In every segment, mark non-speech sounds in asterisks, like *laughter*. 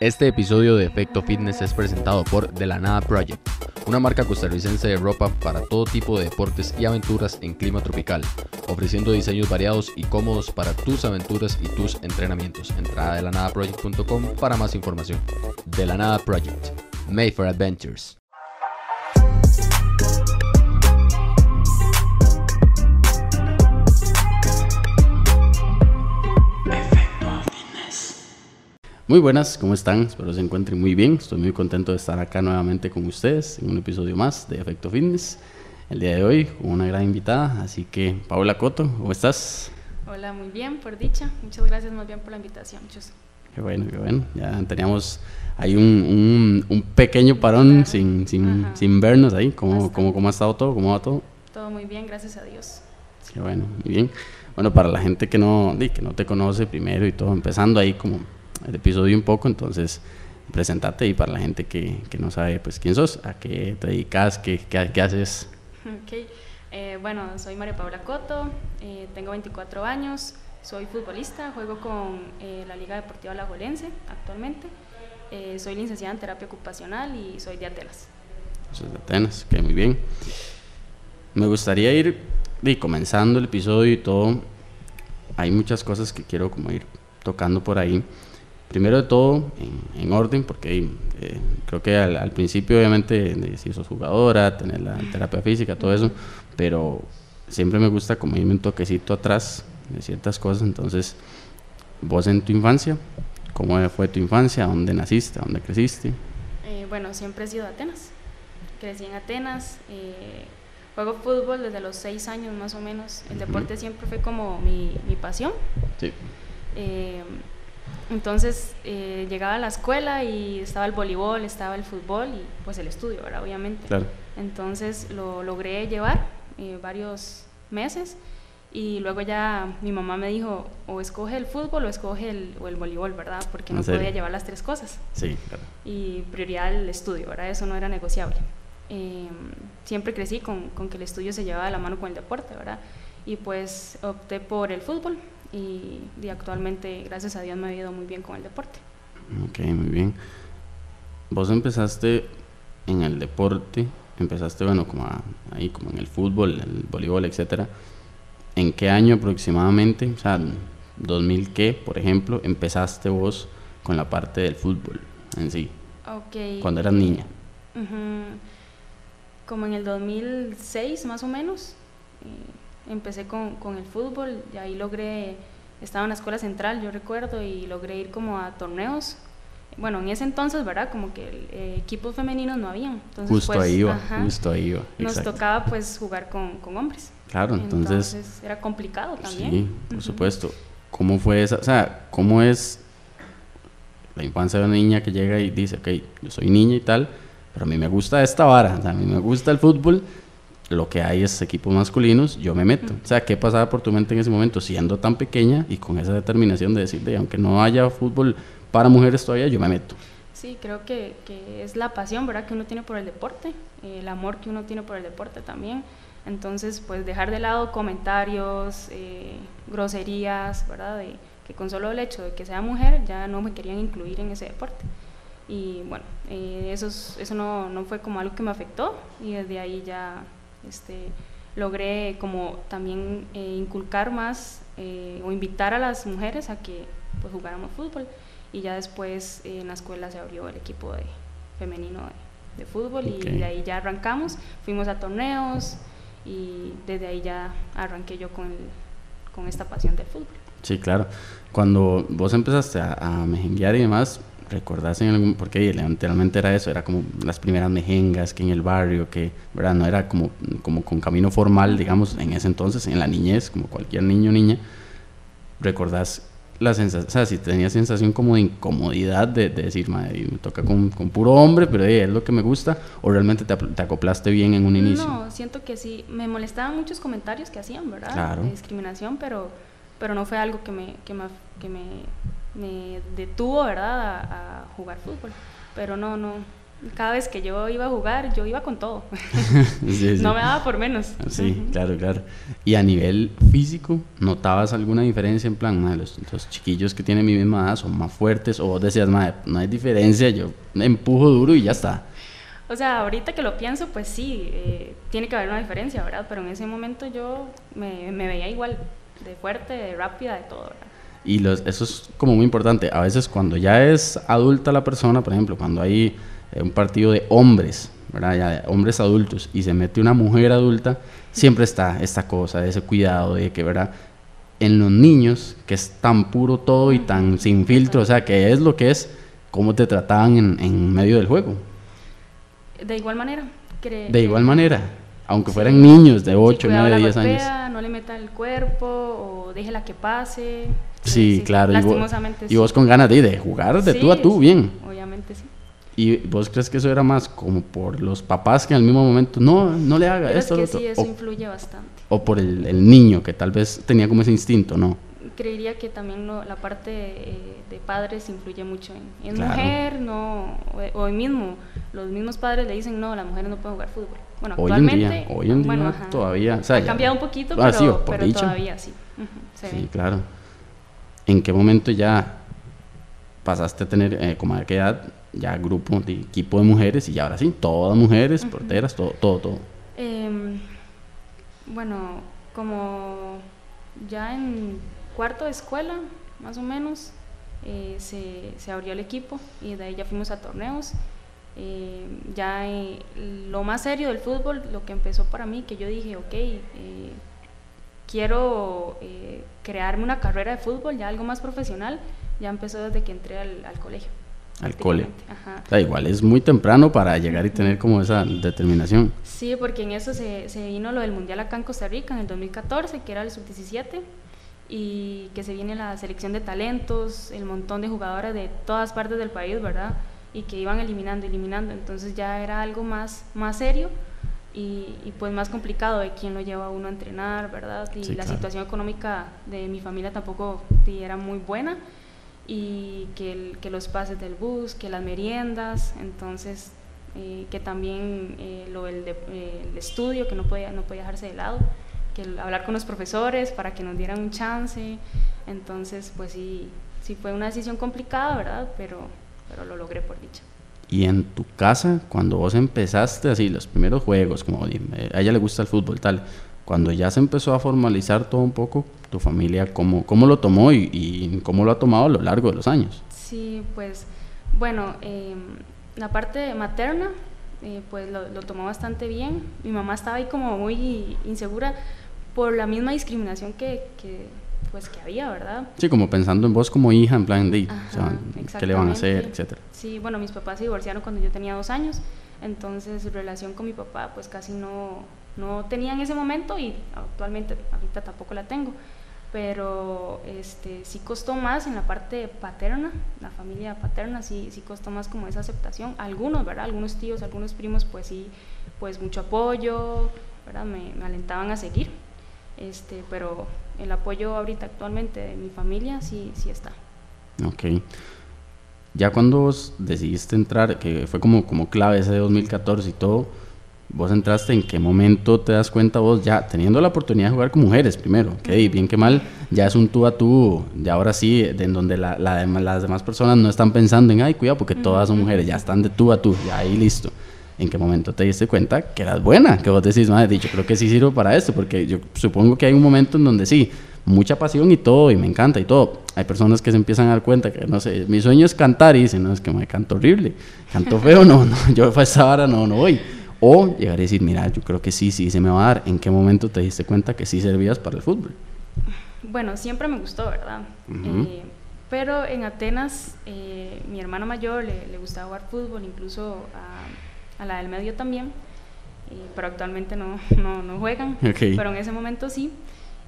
Este episodio de Efecto Fitness es presentado por The La Nada Project, una marca costarricense de ropa para todo tipo de deportes y aventuras en clima tropical, ofreciendo diseños variados y cómodos para tus aventuras y tus entrenamientos. Entrada de lanadaproject.com para más información. De La Nada Project, made for adventures. Muy buenas, ¿cómo están? Espero se encuentren muy bien. Estoy muy contento de estar acá nuevamente con ustedes en un episodio más de Efecto Fitness. El día de hoy con una gran invitada, así que Paula Coto, ¿cómo estás? Hola, muy bien, por dicha. Muchas gracias más bien por la invitación. Chus. Qué bueno, qué bueno. Ya teníamos ahí un, un, pequeño parón sin, sin, sin, vernos ahí. ¿Cómo, cómo, ¿Cómo ha estado todo? ¿Cómo va todo? Todo muy bien, gracias a Dios. Qué bueno, muy bien. Bueno, para la gente que no, que no te conoce primero y todo, empezando ahí como el episodio un poco, entonces presentate y para la gente que, que, no sabe pues quién sos, a qué te dedicas, qué, qué, qué haces. Ok, eh, bueno, soy María Paula Coto, eh, tengo 24 años, soy futbolista, juego con eh, la Liga Deportiva Lagolense actualmente, soy licenciada en terapia ocupacional y soy de Atenas. Soy de Atenas, que muy bien. Me gustaría ir y comenzando el episodio y todo, hay muchas cosas que quiero como ir tocando por ahí primero de todo, en, orden, porque eh, creo que al, principio obviamente si sos jugadora, tener la terapia física, todo eso, pero siempre me gusta como irme un toquecito atrás de ciertas cosas, entonces, vos en tu infancia, ¿cómo fue tu infancia? ¿Dónde naciste? ¿Dónde creciste? Eh, bueno, siempre he sido de Atenas, crecí en Atenas, eh, juego fútbol desde los seis años más o menos, el deporte siempre fue como mi, mi pasión. Sí. Entonces eh, llegaba a la escuela y estaba el voleibol, estaba el fútbol y pues el estudio, ¿verdad? Obviamente. Claro. Entonces lo logré llevar eh, varios meses y luego ya mi mamá me dijo o escoge el fútbol o escoge el, o el voleibol, ¿verdad? Porque no podía llevar las tres cosas. Sí, claro. Y prioridad el estudio, ¿verdad? Eso no era negociable. Em, siempre crecí con, con que el estudio se llevaba de la mano con el deporte, ¿verdad? Y pues opté por el fútbol y, actualmente, gracias a Dios, me ha ido muy bien con el deporte. Ok, muy bien. Vos empezaste en el deporte, empezaste, bueno, como ahí, como en el fútbol, el voleibol, etcétera. ¿En qué año aproximadamente, o sea, 2000 qué, por ejemplo, empezaste vos con la parte del fútbol en sí? Ok. Cuando eras niña. Como en el 2006, más o menos. Eh, empecé con, con, el fútbol y ahí logré, estaba en la escuela central, yo recuerdo, y logré ir como a torneos. Bueno, en ese entonces, ¿verdad? Como que eh, equipos femeninos no habían. Entonces, justo pues, ahí iba, justo ahí iba. Nos tocaba pues jugar con, con hombres. Claro, entonces, Era complicado también. Sí, por supuesto. ¿Cómo fue esa, o sea, cómo es la infancia de una niña que llega y dice, ok, yo soy niña y tal, pero a mí me gusta esta vara, o sea, a mí me gusta el fútbol, lo que hay es equipos masculinos, yo me meto. O sea, ¿qué pasaba por tu mente en ese momento siendo tan pequeña y con esa determinación de decir, aunque no haya fútbol para mujeres todavía, yo me meto? Sí, creo que, que, es la pasión, ¿verdad?, que uno tiene por el deporte, el amor que uno tiene por el deporte también. Entonces, pues dejar de lado comentarios, eh, groserías, ¿verdad?, de que con solo el hecho de que sea mujer ya no me querían incluir en ese deporte. Y bueno, eh, eso, eso no, no fue como algo que me afectó y desde ahí ya este, logré como también eh, inculcar más eh, o invitar a las mujeres a que pues, jugáramos fútbol y ya después eh, en la escuela se abrió el equipo de, femenino de, fútbol y de ahí ya arrancamos, fuimos a torneos y desde ahí ya arranqué yo con, con esta pasión del fútbol. Sí, claro. Cuando vos empezaste a, a mejenguear y demás, ¿Recordás en algún, porque literalmente era eso, era como las primeras mejengas que en el barrio, que, ¿verdad? No era como, como con camino formal, digamos, en ese entonces, en la niñez, como cualquier niño o niña. ¿Recordás la sensación, o sea, si tenías sensación como de incomodidad de, decir, madre, me toca con, con puro hombre, pero es lo que me gusta, o realmente te, te, acoplaste bien en un inicio? No, siento que sí, me molestaban muchos comentarios que hacían, ¿verdad? Claro. De discriminación, pero, pero no fue algo que me, que me, que me me detuvo, ¿verdad?, a, jugar fútbol. Pero no, no, cada vez que yo iba a jugar, yo iba con todo. *laughs* No me daba por menos. Sí, claro, claro. Y a nivel físico, ¿notabas alguna diferencia en plan, los, chiquillos que tienen mi misma edad son más fuertes o vos decías, madre, no hay diferencia, yo empujo duro y ya está? O sea, ahorita que lo pienso, pues sí, eh, tiene que haber una diferencia, ¿verdad? Pero en ese momento yo me, me veía igual, de fuerte, de rápida, de todo, ¿verdad? Y los, eso es como muy importante. A veces cuando ya es adulta la persona, por ejemplo, cuando hay eh, un partido de hombres, ¿verdad? Ya de hombres adultos y se mete una mujer adulta, siempre está esta cosa, ese cuidado de que, ¿verdad? En los niños, que es tan puro todo y tan sin filtro, o sea, que es lo que es, cómo te trataban en, en medio del juego. De igual manera. de igual manera, aunque fueran niños de 8, 9, 10 años. No le meta el cuerpo o déjela que pase. Sí, claro. Y vos, con ganas de, de jugar de tú a tú, bien. Obviamente sí. ¿Y vos crees que eso era más como por los papás que en el mismo momento, no, no le haga esto? Es que sí, eso influye bastante. O por el, el, niño que tal vez tenía como ese instinto, ¿no? Creería que también la parte eh, de padres influye mucho en, en mujer, no, o hoy mismo, los mismos padres le dicen, no, las mujeres no pueden jugar fútbol. Bueno, hoy actualmente, en día, hoy en día todavía, o sea, ha cambiado un poquito, ah, pero, pero todavía sí. sí, claro. ¿En qué momento ya pasaste a tener, eh, como a qué edad, ya grupo de equipo de mujeres y ya ahora sí, todas mujeres, porteras, todo, todo, todo. Em, bueno, como ya en cuarto de escuela, más o menos, eh, se, se, abrió el equipo y de ahí ya fuimos a torneos. Eh, ya lo más serio del fútbol, lo que empezó para mí, que yo dije, ok, quiero crearme una carrera de fútbol, ya algo más profesional, ya empezó desde que entré al, al colegio al cole. Da igual, es muy temprano para llegar y tener como esa determinación. Sí, porque en eso se, se, vino lo del Mundial acá en Costa Rica en el 2014, que era el sub-17, y que se viene la selección de talentos, el montón de jugadoras de todas partes del país, ¿verdad? Y que iban eliminando, eliminando, entonces ya era algo más, más serio y, y pues más complicado de quién lo lleva a uno a entrenar, ¿verdad? Y la situación económica de mi familia tampoco era muy buena y que, que, los pases del bus, que las meriendas, entonces eh, que también eh, lo del eh, el estudio, que no podía, no podía dejarse de lado, que hablar con los profesores para que nos dieran un chance, entonces pues sí, sí fue una decisión complicada, ¿verdad? Pero, pero lo logré por dicha. Y en tu casa, cuando vos empezaste así, los primeros juegos, como a ella le gusta el fútbol, tal, cuando ya se empezó a formalizar todo un poco, tu familia, cómo, cómo lo tomó y, cómo lo ha tomado a lo largo de los años. Sí, pues bueno, em, la parte materna, eh, pues lo, tomó bastante bien. Mi mamá estaba ahí como muy insegura por la misma discriminación que, que pues que había, ¿verdad? Sí, como pensando en vos como hija, en plan de, qué le van a hacer, etcétera. Sí, bueno, mis papás se divorciaron cuando yo tenía dos años, entonces su relación con mi papá pues casi no, no tenía en ese momento y actualmente ahorita tampoco la tengo pero este, sí costó más en la parte paterna, la familia paterna sí, sí costó más como esa aceptación. Algunos, ¿verdad? Algunos tíos, algunos primos, pues sí, pues mucho apoyo, ¿verdad? Me, me alentaban a seguir, este, pero el apoyo ahorita actualmente de mi familia sí, sí está. Ok. Ya cuando vos decidiste entrar, que fue como, como clave ese de 2014 y todo, vos entraste, ¿en qué momento te das cuenta vos ya teniendo la oportunidad de jugar con mujeres primero? Que bien que mal, ya es un tú a tú, ya ahora sí, en donde la, las demás personas no están pensando en, ay, cuidado, porque todas son mujeres, ya están de tú a tú, ya ahí listo. ¿En qué momento te diste cuenta que eras buena? Que vos decís, madre, dicho, creo que sí sirvo para esto, porque yo supongo que hay un momento en donde sí, mucha pasión y todo, y me encanta y todo. Hay personas que se empiezan a dar cuenta que, no sé, mi sueño es cantar y dicen, no, es que me canto horrible, canto *laughs* feo, no, no, yo a esa hora no, no voy o llegar a decir, mira, yo creo que sí, sí se me va a dar. ¿En qué momento te diste cuenta que sí servías para el fútbol? Bueno, siempre me gustó, ¿verdad? Eh, pero en Atenas, eh, mi hermano mayor le, gustaba jugar fútbol, incluso a, la del medio también, eh, pero actualmente no, no, no juegan, *laughs* pero en ese momento sí,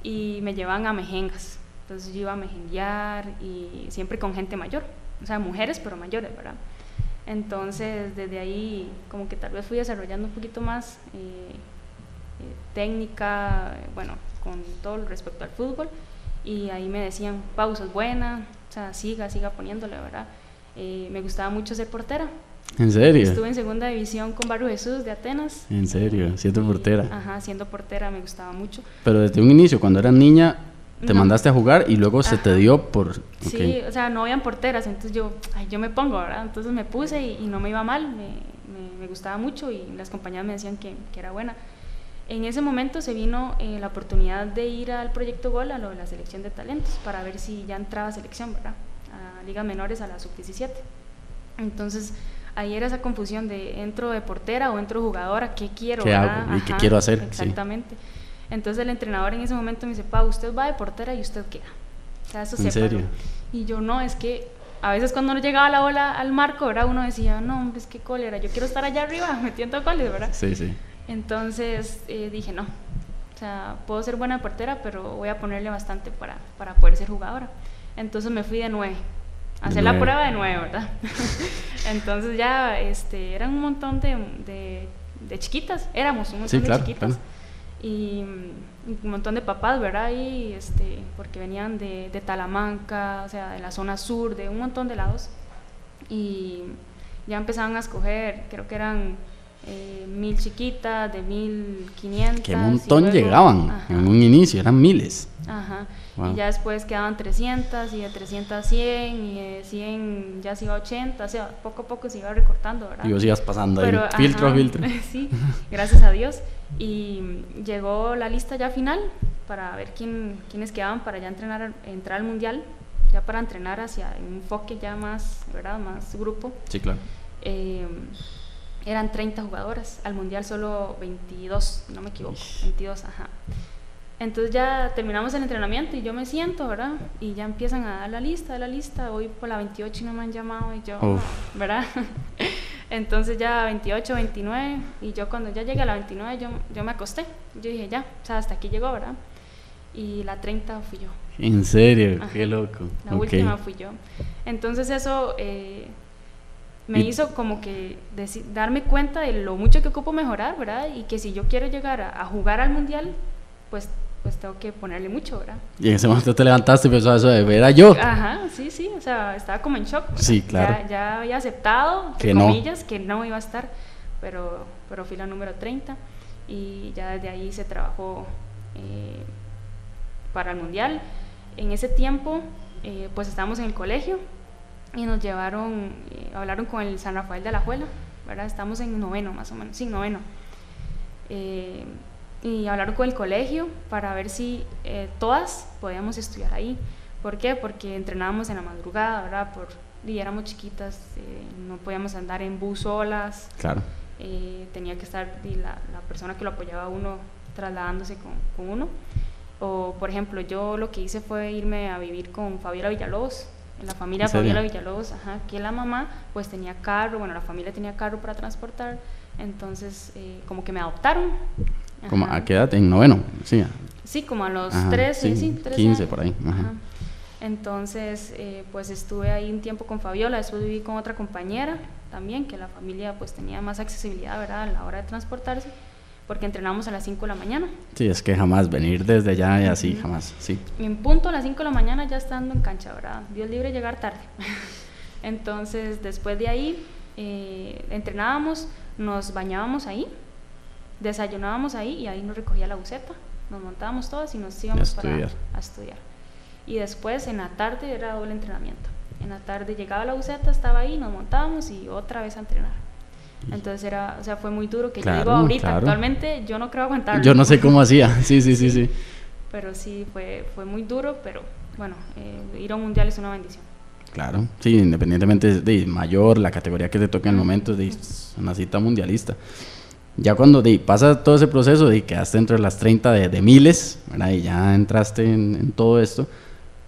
y me llevan a mejengas. Entonces yo iba a mejenguear y siempre con gente mayor, o sea, mujeres pero mayores, ¿verdad? Entonces, desde ahí, como que tal vez fui desarrollando un poquito más eh, eh, técnica, bueno, con todo respecto al fútbol. Y ahí me decían, pausa es buena, o sea, siga, siga poniéndole, ¿verdad? Eh, me gustaba mucho ser portera, ¿En serio? Estuve en segunda división con Barrio Jesús de Atenas. ¿En serio? Siendo portera. Ajá, siendo portera me gustaba mucho. Pero desde un inicio, cuando eras niña, te mandaste a jugar y luego se te dio por... Sí, o sea, no habían porteras, entonces yo, ay, yo me pongo, ¿verdad? Entonces me puse y, no me iba mal, me, me, gustaba mucho y las compañeras me decían que, que era buena. En ese momento se vino eh, la oportunidad de ir al proyecto Gol, a lo de la selección de talentos, para ver si ya entraba selección, ¿verdad? A ligas menores, a la sub-17. Entonces, ahí era esa confusión de entro de portera o entro jugadora, ¿qué quiero? ¿Qué hago? ¿Y qué quiero hacer? Exactamente. Entonces el entrenador en ese momento me dice, Pa, usted va de portera y usted queda. O sea, eso ¿En serio? Y yo no, es que a veces cuando no llegaba la bola al marco, ¿verdad? Uno decía, no, es que cólera, yo quiero estar allá arriba *laughs* metiendo goles, ¿verdad? Sí, sí. Entonces eh, dije, no, o sea, puedo ser buena portera, pero voy a ponerle bastante para, para poder ser jugadora. Entonces me fui de nueve, hacer la prueba de nueve, ¿verdad? *laughs* Entonces ya este, eran un montón de, de, chiquitas, éramos un montón de chiquitas. Y un montón de papás, ¿verdad? Y este, porque venían de, de Talamanca, o sea, de la zona sur, de un montón de lados. Y ya empezaban a escoger, creo que eran eh, mil chiquitas, de mil quinientas. Qué montón llegaban en un inicio, eran miles. Ajá. Y ya después quedaban 300 y de 300 a 100 y de 100 ya se iba a 80, o sea, poco a poco se iba recortando, ¿verdad? Y vos ibas pasando ahí, filtro a filtro. *laughs* sí, gracias a Dios. Y llegó la lista ya final para ver quién, quiénes quedaban para ya entrenar, entrar al mundial, ya para entrenar hacia un enfoque ya más, ¿verdad? Más grupo. Sí, claro. Eh, eran 30 jugadoras, al mundial solo 22, no me equivoco, 22, ajá. Entonces ya terminamos el entrenamiento y yo me siento, ¿verdad? Y ya empiezan a dar la lista, la lista, voy por la 28 y no me han llamado y yo, ¿verdad? *laughs* Entonces ya 28, 29 y yo cuando ya llegué a la 29 yo, yo me acosté, yo dije ya, o sea, hasta aquí llegó, ¿verdad? Y la 30 fui yo. ¿En serio? Qué loco. La última fui yo. Entonces eso... Eh, me hizo como que darme cuenta de lo mucho que ocupo mejorar, ¿verdad? Y que si yo quiero llegar a, jugar al mundial, pues pues tengo que ponerle mucho, ¿verdad? Y en ese momento te levantaste y pensó eso de ver a yo. Ajá, sí, sí, o sea, estaba como en shock. Sí, claro. Ya, había aceptado, entre comillas, que no iba a estar, pero, pero fui la número 30 y ya desde ahí se trabajó eh, para el mundial. En ese tiempo, eh, pues estábamos en el colegio, y nos llevaron, eh, hablaron con el San Rafael de la Juela, ¿verdad? Estamos en noveno más o menos, sí, noveno. Eh, y hablaron con el colegio para ver si eh, todas podíamos estudiar ahí. ¿Por qué? Porque entrenábamos en la madrugada, ¿verdad? Por, y éramos chiquitas, no podíamos andar en bus solas. Claro. tenía que estar y la, la, persona que lo apoyaba a uno trasladándose con, con, uno. O, por ejemplo, yo lo que hice fue irme a vivir con Fabiola Villalobos, la familia Fabiola Villalobos, ajá, que la mamá pues tenía carro, bueno, la familia tenía carro para transportar, entonces eh, como que me adoptaron. ¿Como ¿A qué edad? ¿En noveno? Sí, sí como a los 13, sí, 15 por ahí. Entonces, eh, pues estuve ahí un tiempo con Fabiola, después viví con otra compañera también, que la familia pues tenía más accesibilidad, ¿verdad?, a la hora de transportarse porque entrenamos a las 5 de la mañana. Sí, es que jamás venir desde allá y así, jamás, sí. en punto a las 5 de la mañana ya estando en cancha, ¿verdad? Dios libre llegar tarde. *laughs* Entonces, después de ahí, eh, entrenábamos, nos bañábamos ahí, desayunábamos ahí y ahí nos recogía la buceta, nos montábamos todas y nos íbamos Para, a estudiar. Y después, en la tarde, era doble entrenamiento. En la tarde llegaba la buceta, estaba ahí, nos montábamos y otra vez a entrenar. Entonces era, o sea, fue muy duro que yo digo ahorita, actualmente yo no creo aguantarlo. Yo no sé cómo hacía, *laughs* sí, sí, sí, sí. Pero sí, fue, fue muy duro, pero bueno, eh, ir a un mundial es una bendición. Claro, sí, independientemente de mayor, la categoría que te toque en el momento, de una cita mundialista. Ya cuando de, pasa todo ese proceso de quedaste entre las 30 de, de miles, y ya entraste en, todo esto,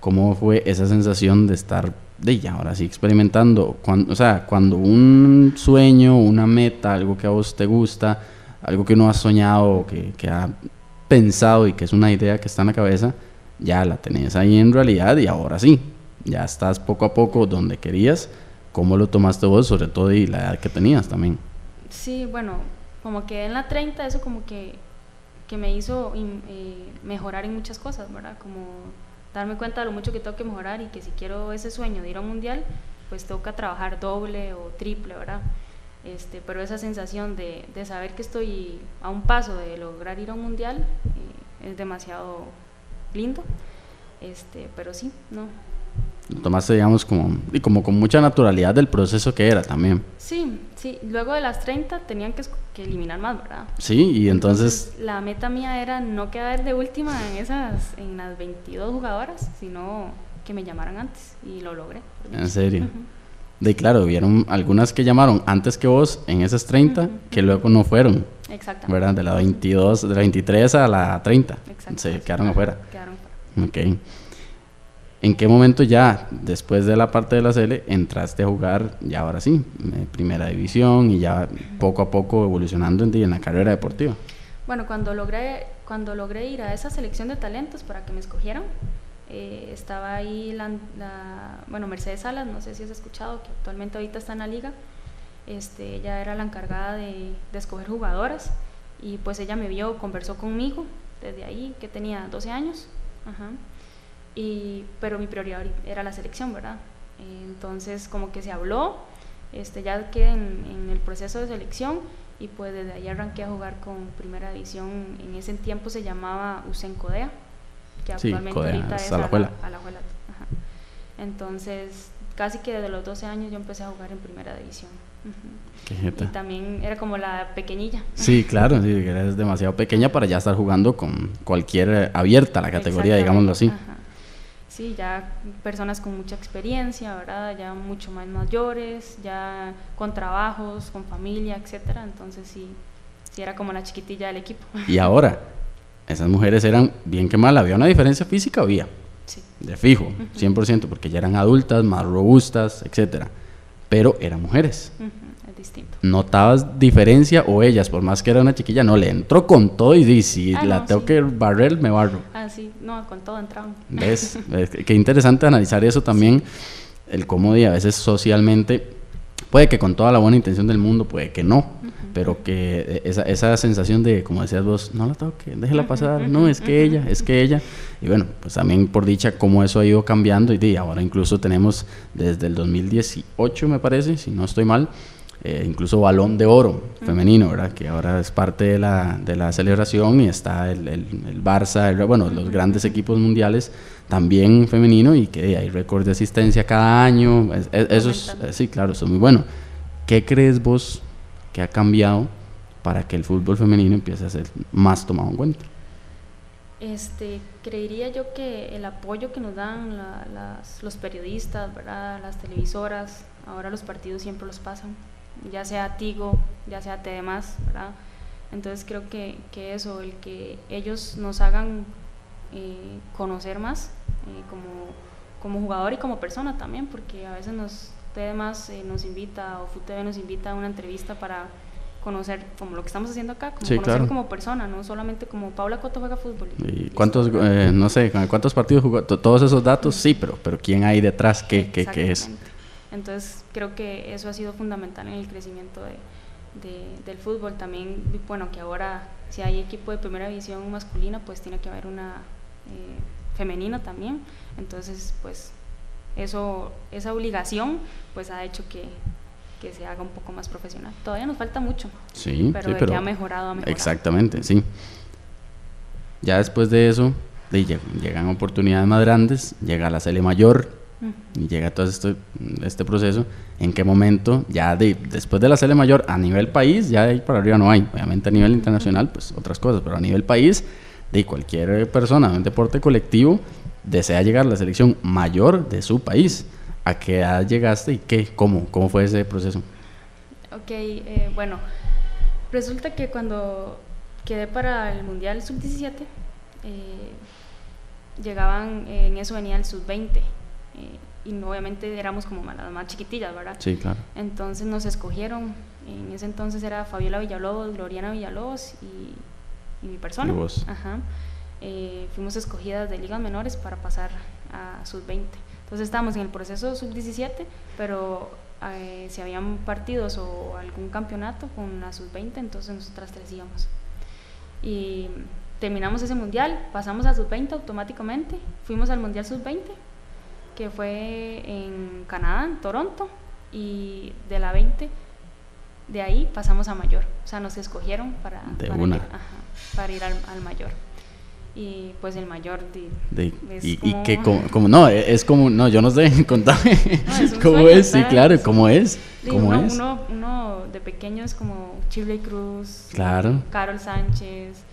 ¿cómo fue esa sensación de estar de ya ahora sí experimentando. Cuando, o sea, cuando un sueño, una meta, algo que a vos te gusta, algo que no has soñado, que, que ha pensado y que es una idea que está en la cabeza, ya la tenés ahí en realidad y ahora sí, ya estás poco a poco donde querías. ¿Cómo lo tomaste vos, sobre todo y la edad que tenías también? Sí, bueno, como que en la 30 eso como que, que me hizo eh, mejorar en muchas cosas, ¿verdad? Como darme cuenta de lo mucho que tengo que mejorar y que si quiero ese sueño de ir a un mundial, pues toca trabajar doble o triple, ¿verdad? Este, pero esa sensación de, de, saber que estoy a un paso de lograr ir a un mundial eh, es demasiado lindo. Este, pero sí, no, lo tomaste, digamos, como, y como con mucha naturalidad del proceso que era también. Sí, sí. Luego de las 30 tenían que, eliminar más, ¿verdad? Sí, y entonces... La meta mía era no quedar de última en, esas, en las 22 jugadoras, sino que me llamaran antes, y lo logré. ¿En serio? De claro, hubieron algunas que llamaron antes que vos en esas 30, que luego no fueron. Exactamente. ¿Verdad? De la 22, de la 23 a la 30. Se quedaron afuera. Quedaron afuera. Ok. ¿En qué momento ya, después de la parte de la Sele, entraste a jugar, ya ahora sí, eh, primera división y ya poco a poco evolucionando en, la carrera deportiva? Bueno, cuando logré, cuando logré ir a esa selección de talentos para que me escogieran, eh, estaba ahí la, bueno, Mercedes Salas, no sé si has escuchado, que actualmente ahorita está en la liga. Este, ella era la encargada de, de escoger jugadoras y pues ella me vio, conversó conmigo desde ahí, que tenía 12 años. Ajá y, pero mi prioridad era la selección, ¿verdad? Entonces como que se habló, este, ya quedé en, el proceso de selección y pues desde ahí arranqué a jugar con primera división, en ese tiempo se llamaba Usen Codea, que actualmente ahorita es a la, Entonces casi que desde los 12 años yo empecé a jugar en primera división. y también era como la pequeñilla. Sí, claro, sí, eres demasiado pequeña para ya estar jugando con cualquier abierta la categoría, digámoslo así. Sí, ya personas con mucha experiencia, ¿verdad? Ya mucho más mayores, ya con trabajos, con familia, etcétera. Entonces sí, sí era como la chiquitilla del equipo. *laughs* Y ahora, esas mujeres eran bien que mal, había una diferencia física, había. Sí. De fijo, 100%, porque ya eran adultas, más robustas, etcétera. Pero eran mujeres distinto. ¿Notabas diferencia o ellas, por más que era una chiquilla, no le entró con todo y dice, si ah, la tengo que barrer, me barro? Ah, sí, no, con todo entraban. ¿Ves? *laughs* Qué interesante analizar eso también, el cómo a veces socialmente, puede que con toda la buena intención del mundo, puede que no, pero que esa, esa sensación de, como decías vos, no la toque, déjela pasar, no, es que ella, es que ella, y bueno, pues también por dicha cómo eso ha ido cambiando y ahora incluso tenemos desde el 2018 me parece, si no estoy mal, eh, incluso balón de oro femenino, ¿verdad? Que ahora es parte de la, de la celebración y está el, el, el Barça, bueno, los grandes equipos mundiales también femenino y que hay récord de asistencia cada año. eso es, eh, sí, claro, eso es muy bueno. ¿Qué crees vos que ha cambiado para que el fútbol femenino empiece a ser más tomado en cuenta? Este, creería yo que el apoyo que nos dan las, los periodistas, ¿verdad? las televisoras, ahora los partidos siempre los pasan ya sea Tigo, ya sea TDMás, ¿verdad? Entonces creo que, que, eso, el que ellos nos hagan eh, conocer más eh, como, como jugador y como persona también, porque a veces nos TDMás eh, nos invita o FUTV nos invita a una entrevista para conocer como lo que estamos haciendo acá, como conocer como persona, no solamente como Paula Coto juega fútbol. ¿Y cuántos, no sé, cuántos partidos jugó? Todos esos datos, sí, pero, pero ¿quién hay detrás? ¿Qué, qué, qué es? Entonces creo que eso ha sido fundamental en el crecimiento de, del fútbol. También, bueno, que ahora si hay equipo de primera división masculina, pues tiene que haber una eh, femenina también. Entonces, pues eso, esa obligación, pues ha hecho que, que se haga un poco más profesional. Todavía nos falta mucho, sí, pero, que ha mejorado, ha mejorado. Exactamente, sí. Ya después de eso, llegan oportunidades más grandes, llega la Sele Mayor, y llega todo esto, este proceso, en qué momento, ya de, después de la sele mayor, a nivel país, ya de ahí para arriba no hay, obviamente a nivel internacional, pues otras cosas, pero a nivel país, de cualquier persona un deporte colectivo desea llegar a la selección mayor de su país. ¿A qué edad llegaste y qué, cómo, cómo fue ese proceso? Ok, eh, bueno, resulta que cuando quedé para el Mundial Sub-17, eh, llegaban, en eso venía el Sub-20 eh, y obviamente éramos como las más chiquitillas, ¿verdad? Sí, claro. Entonces nos escogieron, en ese entonces era Fabiola Villalobos, Gloriana Villalobos y, mi persona. ¿Y vos? Ajá. Eh, fuimos escogidas de ligas menores para pasar a sub-20. Entonces estábamos en el proceso sub-17, pero eh, si habían partidos o algún campeonato con la sub-20, entonces nosotras tres íbamos. Y terminamos ese mundial, pasamos a sub-20 automáticamente, fuimos al mundial sub-20 que fue en Canadá, en Toronto, y de la 20 De ahí pasamos a mayor, o sea, nos escogieron para, para una. ir, ajá, para ir al, al mayor. Y pues el mayor de, y, que como, no es como no yo no sé *laughs* contame. Cómo es sí claro cómo es cómo uno, es uno, uno, de pequeño es como Chile Cruz claro. Carol Sánchez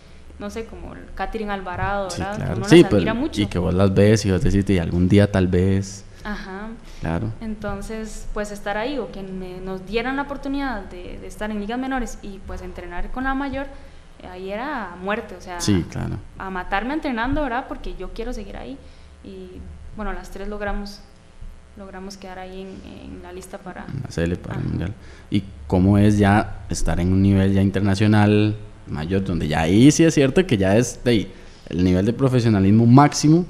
no sé como Catherine Alvarado ¿verdad? sí, claro. sí pero, mucho. y que vos las ves y vos decís y algún día tal vez ajá claro entonces pues estar ahí o que me, nos dieran la oportunidad de, de estar en ligas menores y pues entrenar con la mayor ahí era muerte, o sea, sí, claro. a matarme entrenando, ¿verdad? Porque yo quiero seguir ahí. Y bueno, las tres logramos logramos quedar ahí en, la lista para... La para el Mundial. ¿Y cómo es ya estar en un nivel ya internacional mayor, donde ya ahí sí es cierto que ya es de el nivel de profesionalismo máximo,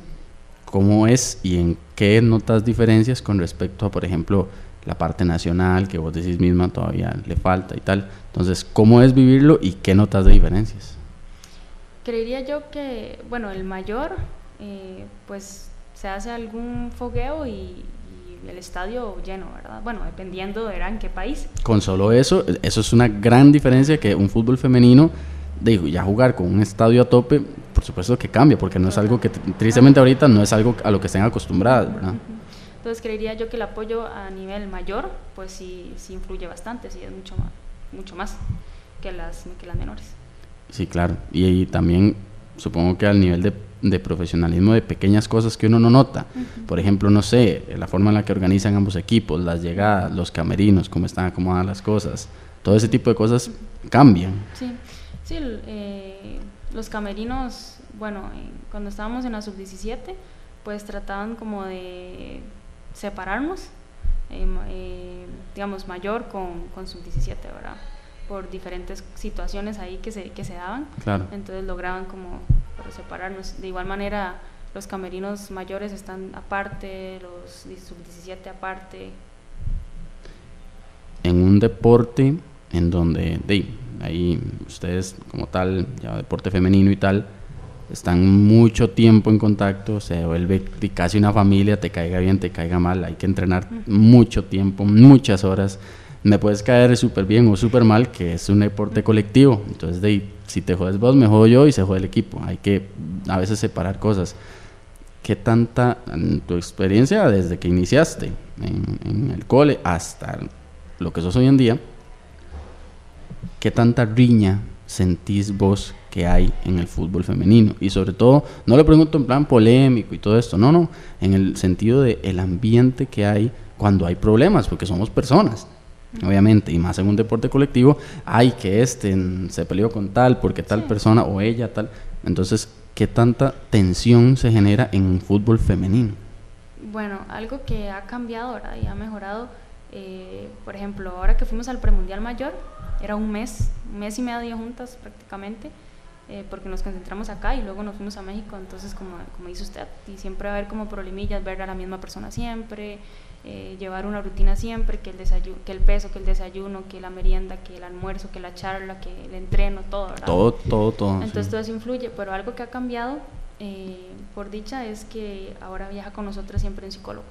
cómo es y en qué notas diferencias con respecto a, por ejemplo, la parte nacional que vos decís misma todavía le falta y tal. Entonces, ¿cómo es vivirlo y qué notas de diferencias? Creería yo que, bueno, el mayor, eh, pues se hace algún fogueo y, el estadio lleno, ¿verdad? Bueno, dependiendo de en qué país. Con solo eso, eso es una gran diferencia que un fútbol femenino, digo, ya jugar con un estadio a tope, por supuesto que cambia, porque no es algo que, tristemente ahorita, no es algo a lo que estén acostumbradas, ¿verdad? Entonces creería yo que el apoyo a nivel mayor, pues sí, sí influye bastante, sí es mucho más, mucho más que las, que las menores. Sí, claro. Y, también supongo que al nivel de, de, profesionalismo de pequeñas cosas que uno no nota. Por ejemplo, no sé, la forma en la que organizan ambos equipos, las llegadas, los camerinos, cómo están acomodadas las cosas. Todo ese tipo de cosas cambian. Sí, sí eh, los camerinos, bueno, cuando estábamos en la sub-17, pues trataban como de separarnos, eh, eh, digamos, mayor con, con sub-17, ¿verdad? Por diferentes situaciones ahí que se, que se daban. Claro. Entonces lograban como separarnos. De igual manera, los camerinos mayores están aparte, los sub-17 aparte. En un deporte en donde, de, ahí ustedes como tal, ya deporte femenino y tal, están mucho tiempo en contacto, se vuelve casi una familia, te caiga bien, te caiga mal, hay que entrenar mucho tiempo, muchas horas. Me puedes caer súper bien o súper mal, que es un deporte colectivo. Entonces, de, si te jodes vos, me jodo yo y se jode el equipo. Hay que a veces separar cosas. ¿Qué tanta, en tu experiencia desde que iniciaste en, en el cole hasta lo que sos hoy en día, qué tanta riña sentís vos que hay en el fútbol femenino. Y sobre todo, no le pregunto en plan polémico y todo esto, no, no, en el sentido de el ambiente que hay cuando hay problemas, porque somos personas, obviamente, y más en un deporte colectivo, hay que este se peleó con tal, porque tal persona o ella tal. Entonces, ¿qué tanta tensión se genera en un fútbol femenino? Bueno, algo que ha cambiado ahora y ha mejorado, eh, por ejemplo, ahora que fuimos al premundial mayor, era un mes, un mes y medio juntas prácticamente, eh, porque nos concentramos acá y luego nos fuimos a México, entonces como, como dice usted, y siempre va a haber como problemillas, ver a la misma persona siempre, eh, llevar una rutina siempre, que el, desayuno, que el peso, que el desayuno, que la merienda, que el almuerzo, que la charla, que el entreno, todo, ¿verdad? Todo, todo, todo. Entonces todo eso influye, pero algo que ha cambiado, eh, por dicha, es que ahora viaja con nosotros siempre un psicólogo.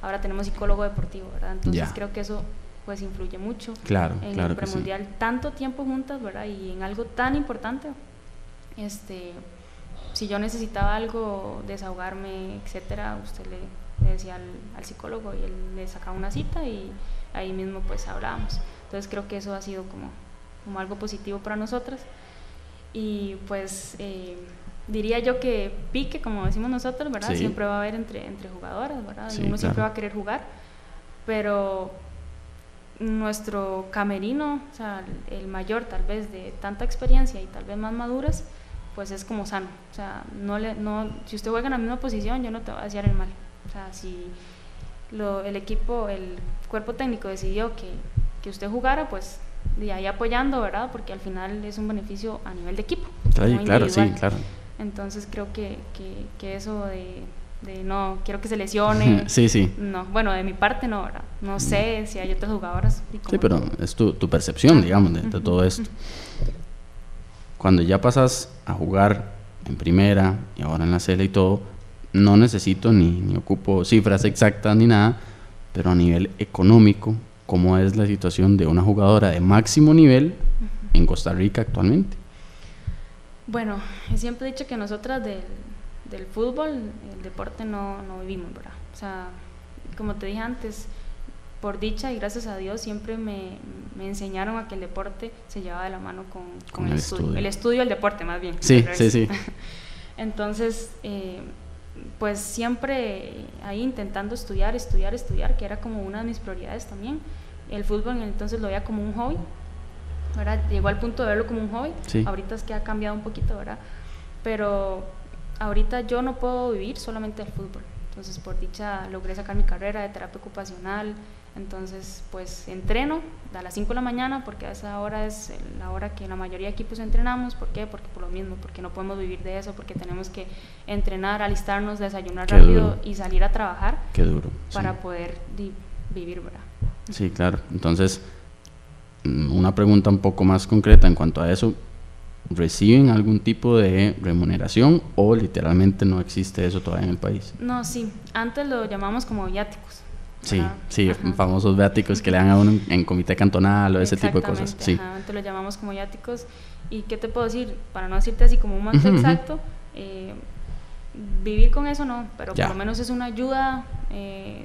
Ahora tenemos psicólogo deportivo, ¿verdad? Entonces creo que eso pues influye mucho claro, en claro el premundial tanto tiempo juntas, ¿verdad? Y en algo tan importante este, si yo necesitaba algo, desahogarme, etcétera, usted le, decía al, psicólogo y él le sacaba una cita y ahí mismo pues hablábamos. Entonces creo que eso ha sido como, como algo positivo para nosotras. Y pues eh, diría yo que pique, como decimos nosotros, ¿verdad? Siempre va a haber entre, entre jugadoras, ¿verdad? y uno siempre va a querer jugar, pero nuestro camerino, o sea, el mayor tal vez de tanta experiencia y tal vez más maduras, pues es como sano. O sea, no le, no, si usted juega en la misma posición, yo no te voy a hacer el mal. O sea, si lo, el equipo, el cuerpo técnico decidió que, que usted jugara, pues de ahí apoyando, ¿verdad? Porque al final es un beneficio a nivel de equipo. claro, sí, claro. Entonces creo que, que, que eso de, de, no, quiero que se lesione. *laughs* sí, sí. No, bueno, de mi parte no, ¿verdad? No sé si hay otras jugadoras. Sí, pero es tu, tu percepción, digamos, de, todo esto. Cuando ya pasas a jugar en primera y ahora en la CL y todo, no necesito ni, ni ocupo cifras exactas ni nada, pero a nivel económico, cómo es la situación de una jugadora de máximo nivel en Costa Rica actualmente. Bueno, siempre he dicho que nosotras del, del fútbol, el deporte no, no vivimos, ¿verdad? O sea, como te dije antes, por dicha y gracias a Dios siempre me, me, enseñaron a que el deporte se llevaba de la mano con, con, el, estudio. El estudio, el deporte más bien. Sí, sí, sí. *laughs* Entonces, eh, pues siempre ahí intentando estudiar, estudiar, estudiar, que era como una de mis prioridades también. El fútbol entonces lo veía como un hobby, ¿verdad? Llegó al punto de verlo como un hobby. Ahorita es que ha cambiado un poquito, ¿verdad? Pero ahorita yo no puedo vivir solamente del fútbol. Entonces, por dicha, logré sacar mi carrera de terapia ocupacional. Entonces, pues entreno a las 5 de la mañana porque a esa hora es la hora que la mayoría de equipos entrenamos. ¿Por qué? Porque por lo mismo, porque no podemos vivir de eso, porque tenemos que entrenar, alistarnos, desayunar rápido y salir a trabajar. Qué duro. Para poder vivir, ¿verdad? Sí, claro. Entonces, mm, una pregunta un poco más concreta en cuanto a eso reciben algún tipo de remuneración o literalmente no existe eso todavía en el país? No, sí, antes lo llamamos como viáticos. Sí, sí, famosos viáticos que le dan a uno en, comité cantonal o ese tipo de cosas. Sí. antes lo llamamos como viáticos. ¿Y qué te puedo decir? Para no decirte así como un monto exacto, eh, vivir con eso no, pero por lo menos es una ayuda eh,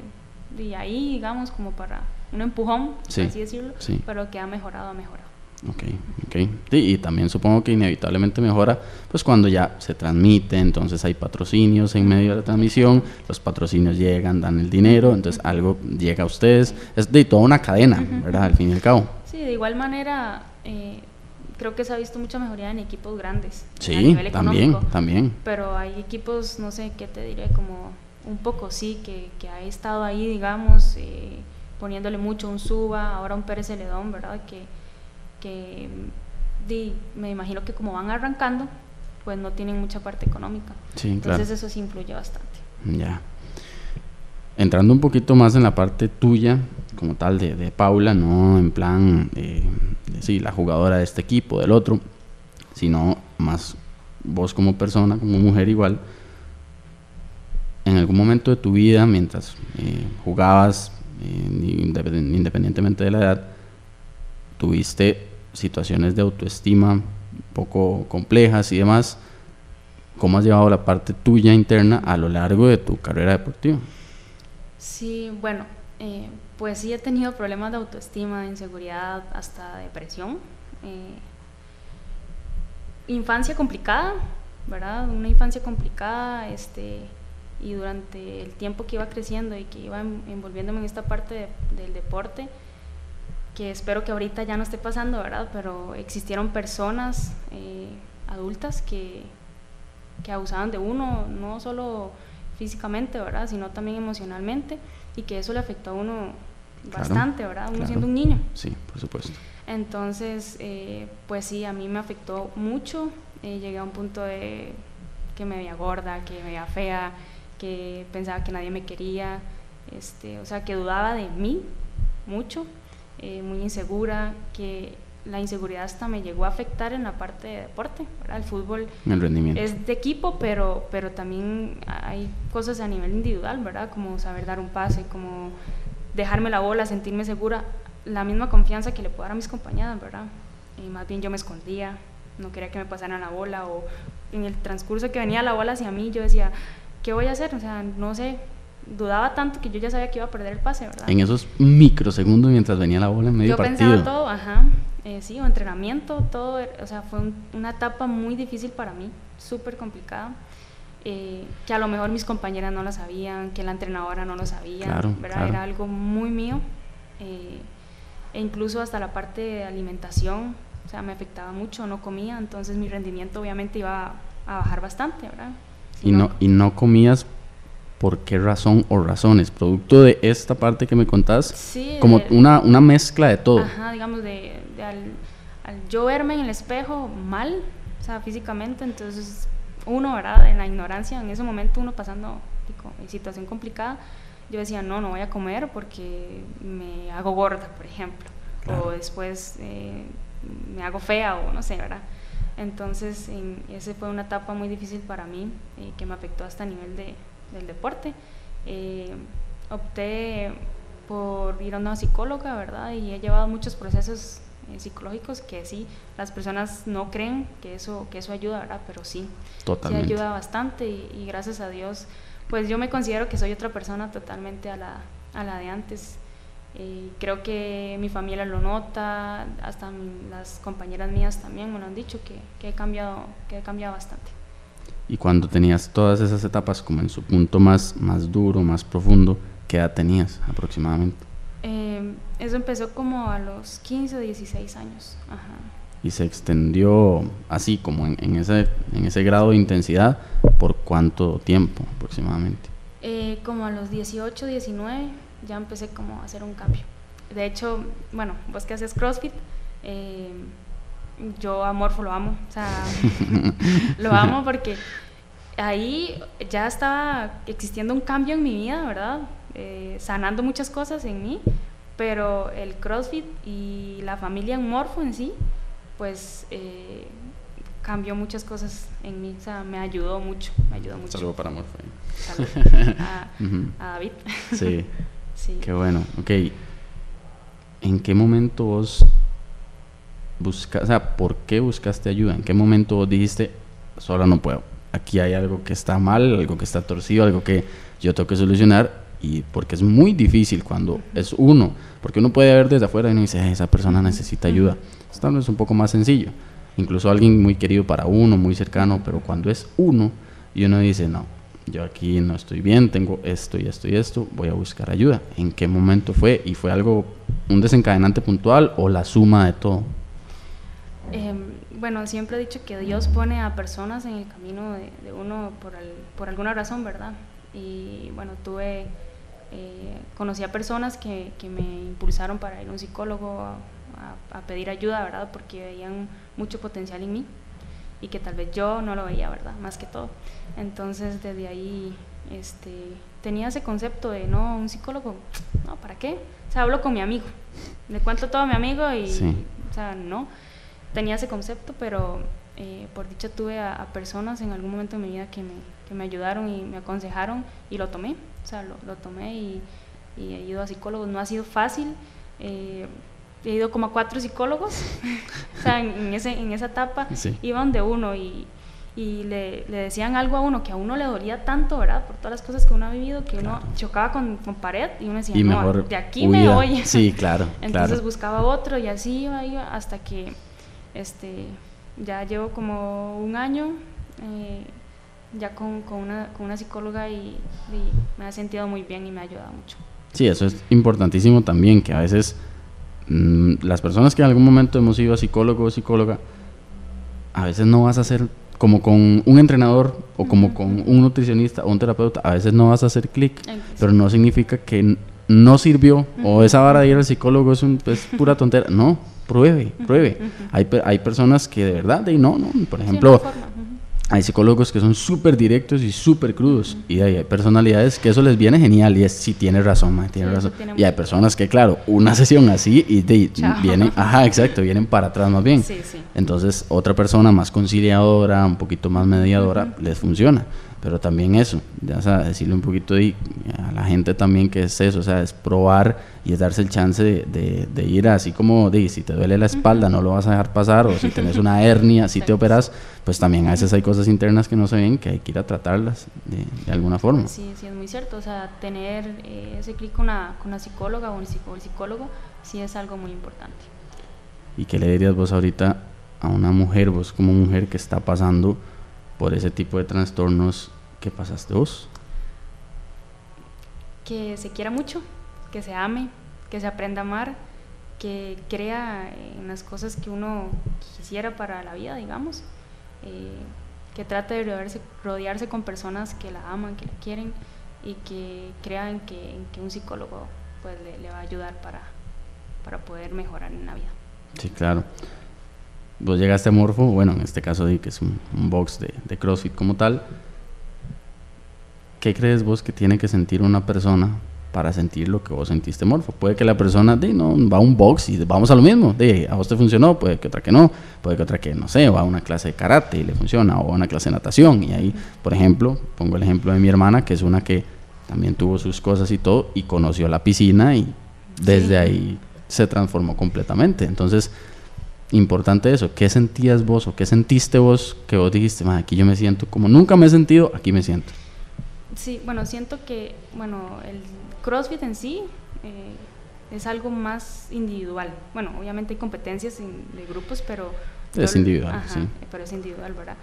y ahí, digamos, como para un empujón, así decirlo, pero que ha mejorado, ha mejorado. Ok, ok. Sí, y también supongo que inevitablemente mejora, pues cuando ya se transmite, entonces hay patrocinios en medio de la transmisión, los patrocinios llegan, dan el dinero, entonces algo llega a ustedes, es de toda una cadena, ¿verdad? Al fin y al cabo. Sí, de igual manera, eh, creo que se ha visto mucha mejoría en equipos grandes. Sí, a nivel también, también. Pero hay equipos, no sé, ¿qué te diré? Como un poco, sí, que, que ha estado ahí, digamos, eh, poniéndole mucho un Suba, ahora un Pérez Celedón, ¿verdad? Que que me imagino que como van arrancando, pues no tienen mucha parte económica. Entonces eso sí influye bastante. Ya. Entrando un poquito más en la parte tuya, como tal, de, Paula, no en plan, eh, de, sí, la jugadora de este equipo, del otro, sino más vos como persona, como mujer igual, en algún momento de tu vida, mientras eh, jugabas, eh, independientemente de la edad, tuviste situaciones de autoestima un poco complejas y demás. ¿Cómo has llevado la parte tuya interna a lo largo de tu carrera deportiva? Sí, bueno, eh, pues sí he tenido problemas de autoestima, de inseguridad, hasta depresión. Eh, infancia complicada, ¿verdad? Una infancia complicada, este, y durante el tiempo que iba creciendo y que iba envolviéndome en esta parte del deporte, que espero que ahorita ya no esté pasando, ¿verdad? Pero existieron personas eh, adultas que, que abusaban de uno, no solo físicamente, ¿verdad? Sino también emocionalmente y que eso le afectó a uno bastante, ¿verdad? Uno siendo un niño. Sí, por supuesto. Entonces, eh, pues sí, a mí me afectó mucho. Eh, llegué a un punto de que me veía gorda, que me veía fea, que pensaba que nadie me quería, este, o sea, que dudaba de mí mucho eh, muy insegura, que la inseguridad hasta me llegó a afectar en la parte de deporte. El fútbol es de equipo, pero, pero también hay cosas a nivel individual, ¿verdad? Como saber dar un pase, como dejarme la bola, sentirme segura, la misma confianza que le puedo dar a mis compañeras, ¿verdad? Y más bien yo me escondía, no quería que me pasaran la bola o en el transcurso que venía la bola hacia mí yo decía, ¿qué voy a hacer? O sea, no sé, dudaba tanto que yo ya sabía que iba a perder el pase, ¿verdad? En esos microsegundos mientras venía la bola en medio partido. Yo pensaba todo, ajá, eh, sí, o entrenamiento, todo, o sea, fue una etapa muy difícil para mí, súper complicada, eh, que a lo mejor mis compañeras no lo sabían, que la entrenadora no lo sabía, ¿verdad? Era algo muy mío, eh, e incluso hasta la parte de alimentación, o sea, me afectaba mucho, no comía, entonces mi rendimiento obviamente iba a, bajar bastante, ¿verdad? y no, y no comías por qué razón o razones, producto de esta parte que me contás, como una, una, mezcla de todo. Ajá, digamos, de, al, yo verme en el espejo mal, o sea, físicamente, entonces uno, ¿verdad? En la ignorancia, en ese momento uno pasando en situación complicada, yo decía, no, no voy a comer porque me hago gorda, por ejemplo, o después eh, me hago fea o no sé, ¿verdad? Entonces, en, esa fue una etapa muy difícil para mí, que me afectó hasta a nivel de, del deporte. Eh, opté por ir a una psicóloga, ¿verdad? Y he llevado muchos procesos eh, psicológicos que sí, las personas no creen que eso, que eso ayuda, ¿verdad? Pero sí, Totalmente. sí ayuda bastante y, gracias a Dios, pues yo me considero que soy otra persona totalmente a la, a la de antes. Eh, creo que mi familia lo nota, hasta las compañeras mías también me lo han dicho, que, que, he cambiado, que he cambiado bastante. Y cuando tenías todas esas etapas como en su punto más, más duro, más profundo, ¿qué edad tenías aproximadamente? Eh, eso empezó como a los 15 o 16 años. Ajá. Y se extendió así, como en, en, ese, en ese grado de intensidad, ¿por cuánto tiempo aproximadamente? Eh, como a los 18, 19, ya empecé como a hacer un cambio. De hecho, bueno, vos que haces CrossFit, eh, yo a Morfo lo amo, o sea, *laughs* lo amo porque ahí ya estaba existiendo un cambio en mi vida, ¿verdad? Eh, sanando muchas cosas en mí, pero el CrossFit y la familia en Morfo en sí, pues eh, cambió muchas cosas en mí, o sea, me ayudó mucho, me ayudó mucho. Saludo para Morfo. Salud. *laughs* A, a David. Sí. *laughs* sí. Qué bueno. Ok. ¿En qué momento vos o sea, por qué buscaste ayuda? ¿En qué momento vos dijiste, sola no puedo? Aquí hay algo que está mal, algo que está torcido, algo que yo tengo que solucionar y porque es muy difícil cuando es uno, porque uno puede ver desde afuera y uno dice, esa persona necesita ayuda. Esto es un poco más sencillo. Incluso alguien muy querido para uno, muy cercano, pero cuando es uno y uno dice, no, yo aquí no estoy bien, tengo esto y esto y esto, voy a buscar ayuda. ¿En qué momento fue? ¿Y fue algo, un desencadenante puntual o la suma de todo? Eh, bueno, siempre he dicho que Dios pone a personas en el camino de, de uno por, alguna razón, ¿verdad? Y bueno, tuve, eh, conocí a personas que, que, me impulsaron para ir a un psicólogo a, a, a, pedir ayuda, ¿verdad? Porque veían mucho potencial en mí y que tal vez yo no lo veía, ¿verdad? Más que todo. Entonces, desde ahí este, tenía ese concepto de, no, un psicólogo, no, ¿para qué? O sea, hablo con mi amigo, le cuento todo a mi amigo y, sí. o sea, no tenía ese concepto, pero eh, por dicha tuve a, a, personas en algún momento de mi vida que me, que me, ayudaron y me aconsejaron y lo tomé, o sea, lo, lo tomé y, y, he ido a psicólogos. No ha sido fácil, eh, he ido como a cuatro psicólogos, *laughs* o sea, en, en, ese, en esa etapa sí. iban de uno y, y le, le, decían algo a uno que a uno le dolía tanto, ¿verdad? Por todas las cosas que uno ha vivido, que uno Claro. chocaba con, con pared y uno decía, Y no, de aquí huida. me voy. Sí, claro, *laughs* Entonces claro. buscaba otro y así iba, iba hasta que este, ya llevo como un año eh, ya con, con, una, con, una, psicóloga y, y, me ha sentido muy bien y me ha ayudado mucho. Sí, eso es importantísimo también, que a veces mmm, las personas que en algún momento hemos ido a psicólogo o psicóloga, a veces no vas a hacer como con un entrenador o como uh -huh. con un nutricionista o un terapeuta, a veces no vas a hacer clic, pero no significa que no sirvió uh -huh. o esa vara de ir al psicólogo es, un, es pura tontera. No, pruebe, pruebe. Uh -huh. hay, hay personas que de verdad, de no, no, por ejemplo, sí, hay psicólogos que son súper directos y súper crudos y hay, hay, personalidades que eso les viene genial y es si sí, tiene razón, man, tiene sí, razón. Tiene y hay personas que claro, una *laughs* sesión así y de, vienen, ajá, exacto, vienen para atrás más bien. Sí, Entonces, otra persona más conciliadora, un poquito más mediadora, les funciona. Pero también eso, ya sabes, decirle un poquito de, a la gente también que es eso, o sea, es probar y es darse el chance de, de, de ir así como, de, si te duele la espalda, no lo vas a dejar pasar, o si tienes una hernia, si te operas, pues también a veces hay cosas internas que no se ven que hay que ir a tratarlas de, de alguna forma. Sí, sí, es muy cierto, o sea, tener eh, ese clic con una, con una psicóloga o un psicólogo sí es algo muy importante. ¿Y qué le dirías vos ahorita a una mujer, vos como mujer que está pasando por ese tipo de trastornos que pasaste vos? Que se quiera mucho, que se ame, que se aprenda a amar, que crea en las cosas que uno quisiera para la vida, digamos, eh, que trate de rodearse, rodearse, con personas que la aman, que la quieren y que crean que, en que un psicólogo pues, le, le va a ayudar para, para poder mejorar en la vida. Sí, claro vos llegaste a Morfo, bueno, en este caso que es un, un box de, de, CrossFit como tal, ¿qué crees vos que tiene que sentir una persona para sentir lo que vos sentiste Morfo? Puede que la persona de, no, va a un box y vamos a lo mismo, de, a vos te funcionó, puede que otra que no, puede que otra que, no sé, va a una clase de karate y le funciona, o a una clase de natación, y ahí, por ejemplo, pongo el ejemplo de mi hermana, que es una que también tuvo sus cosas y todo, y conoció la piscina y desde ahí se transformó completamente. Entonces, importante eso, ¿qué sentías vos o qué sentiste vos que vos dijiste, aquí yo me siento como nunca me he sentido, aquí me siento? Sí, bueno, siento que, bueno, el CrossFit en sí eh, es algo más individual. Bueno, obviamente hay competencias de grupos, pero... Es individual, sí. Pero es individual, ¿verdad?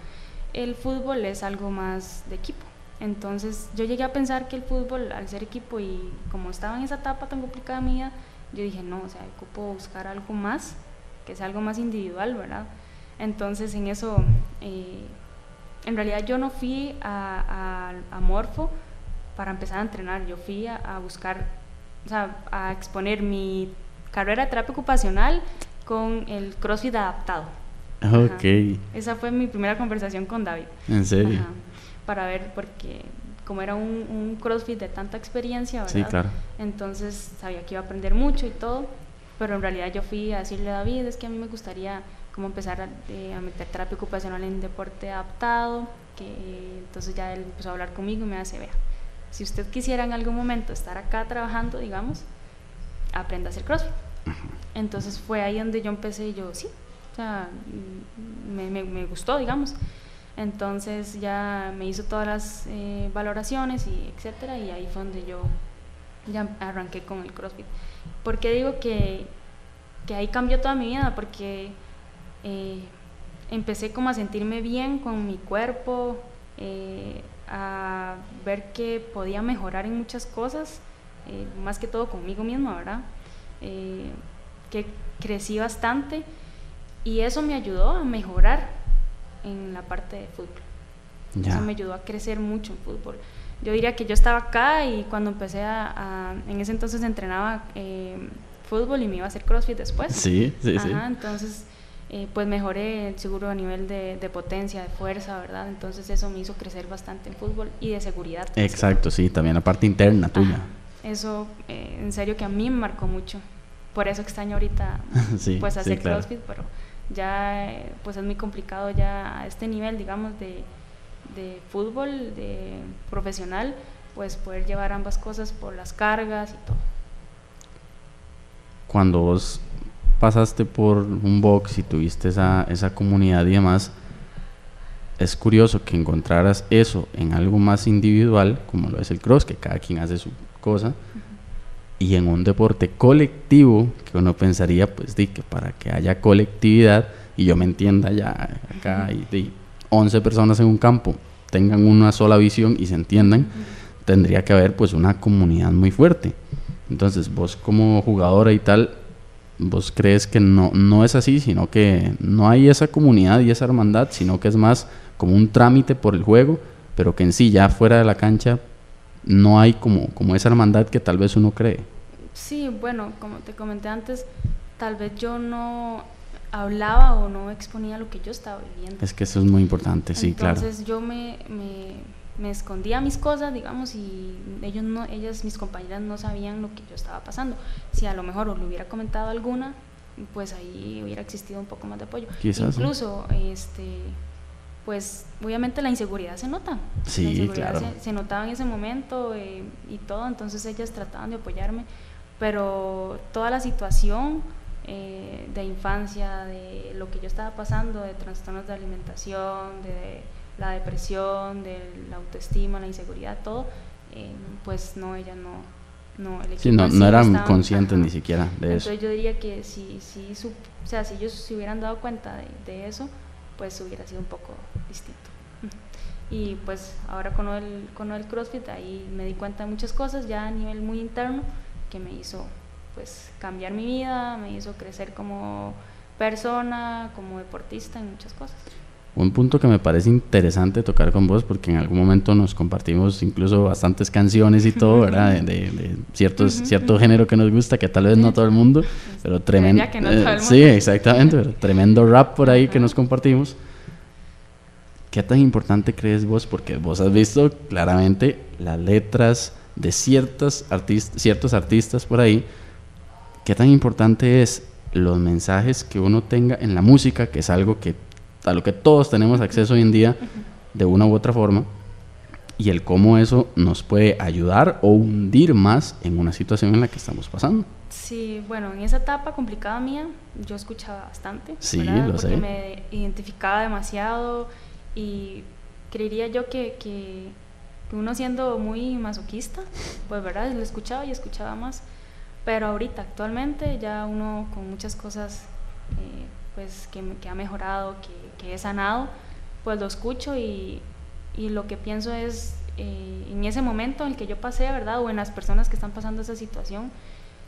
El fútbol es algo más de equipo. Entonces yo llegué a pensar que el fútbol, al ser equipo y como estaba en esa etapa tan complicada mía, yo dije, no, o sea, ocupo buscar algo más, que sea algo más individual, ¿verdad? Entonces en eso, eh, en realidad yo no fui a, Morfo para empezar a entrenar, yo fui a, buscar, o sea, a exponer mi carrera de terapia ocupacional con el CrossFit adaptado. Ok. Esa fue mi primera conversación con David. ¿En serio? Para ver, porque como era un, un, CrossFit de tanta experiencia, ¿verdad? Sí, claro. Entonces sabía que iba a aprender mucho y todo, pero en realidad yo fui a decirle a David, es que a mí me gustaría como empezar a, eh, meter terapia ocupacional en deporte adaptado, que entonces ya él empezó a hablar conmigo y me hace, vea, si usted quisiera en algún momento estar acá trabajando, digamos, aprenda a hacer CrossFit. Entonces fue ahí donde yo empecé y yo, sí, o sea, me, me, me gustó, digamos. Entonces ya me hizo todas las eh, valoraciones y etcétera y ahí fue donde yo ya arranqué con el CrossFit. ¿Por qué digo que, que ahí cambió toda mi vida? Porque eh, empecé como a sentirme bien con mi cuerpo, eh, a ver que podía mejorar en muchas cosas, más que todo conmigo misma, ¿verdad? que crecí bastante y eso me ayudó a mejorar en la parte de fútbol. Eso me ayudó a crecer mucho en fútbol. Yo diría que yo estaba acá y cuando empecé a, en ese entonces entrenaba eh, fútbol y me iba a hacer CrossFit después. Sí, sí, sí. Entonces, eh, pues mejoré el seguro a nivel de, potencia, de fuerza, ¿verdad? Entonces eso me hizo crecer bastante en fútbol y de seguridad. Exacto, sí, también la parte interna tuya. Eso, eh, en serio que a mí me marcó mucho. Por eso extraño ahorita, *laughs* pues hacer CrossFit, pero ya pues es muy complicado ya a este nivel, digamos, de, de fútbol, de profesional, pues poder llevar ambas cosas por las cargas y todo. Cuando vos pasaste por un box y tuviste esa, esa comunidad y demás, es curioso que encontraras eso en algo más individual, como lo es el cross, que cada quien hace su cosa, y en un deporte colectivo, que uno pensaría, pues, di que para que haya colectividad y yo me entienda ya acá y de 11 personas en un campo tengan una sola visión y se entiendan, tendría que haber pues una comunidad muy fuerte. Entonces, vos como jugadora y tal, vos crees que no, no es así, sino que no hay esa comunidad y esa hermandad, sino que es más como un trámite por el juego, pero que en sí ya fuera de la cancha no hay como, como esa hermandad que tal vez uno cree. Sí, bueno, como te comenté antes, tal vez yo no hablaba o no exponía lo que yo estaba viviendo. Es que eso es muy importante, sí, claro. Entonces yo me, me, me, escondía mis cosas, digamos, y ellos no, ellas, mis compañeras no sabían lo que yo estaba pasando. Si a lo mejor le hubiera comentado alguna, pues ahí hubiera existido un poco más de apoyo. Quizás. Incluso, este pues obviamente la inseguridad se nota. Sí, claro. Se, notaba en ese momento eh, y todo, entonces ellas trataban de apoyarme, pero toda la situación eh, de infancia, de lo que yo estaba pasando, de trastornos de alimentación, de la depresión, de la autoestima, la inseguridad, todo, eh, pues no, ella no... No, no, eran conscientes ni siquiera de eso. Entonces yo diría que si, si, o sea, si ellos se hubieran dado cuenta de eso, pues hubiera sido un poco distinto. *laughs* Y pues ahora con el, con el CrossFit ahí me di cuenta de muchas cosas ya a nivel muy interno que me hizo pues cambiar mi vida, me hizo crecer como persona, como deportista en muchas cosas. Un punto que me parece interesante tocar con vos, porque en algún momento nos compartimos incluso bastantes canciones y todo, ¿verdad? De, ciertos, cierto género que nos gusta, que tal vez no todo el mundo, pero tremendo. Eh, sí, exactamente, tremendo rap por ahí que nos compartimos. ¿Qué tan importante crees vos? Porque vos has visto claramente las letras de ciertos artistas, ciertos artistas por ahí. ¿Qué tan importante es los mensajes que uno tenga en la música, que es algo que a lo que todos tenemos acceso hoy en día de una u otra forma, y el cómo eso nos puede ayudar o hundir más en una situación en la que estamos pasando. Sí, bueno, en esa etapa complicada mía, yo escuchaba bastante. Sí, lo Porque sé. me identificaba demasiado y creería yo que, que, que uno siendo muy masoquista, pues verdad, lo escuchaba y escuchaba más. Pero ahorita, actualmente, ya uno con muchas cosas eh, pues que, ha mejorado, que, que he sanado, pues lo escucho y, y lo que pienso es eh, en ese momento en el que yo pasé, ¿verdad? O en las personas que están pasando esa situación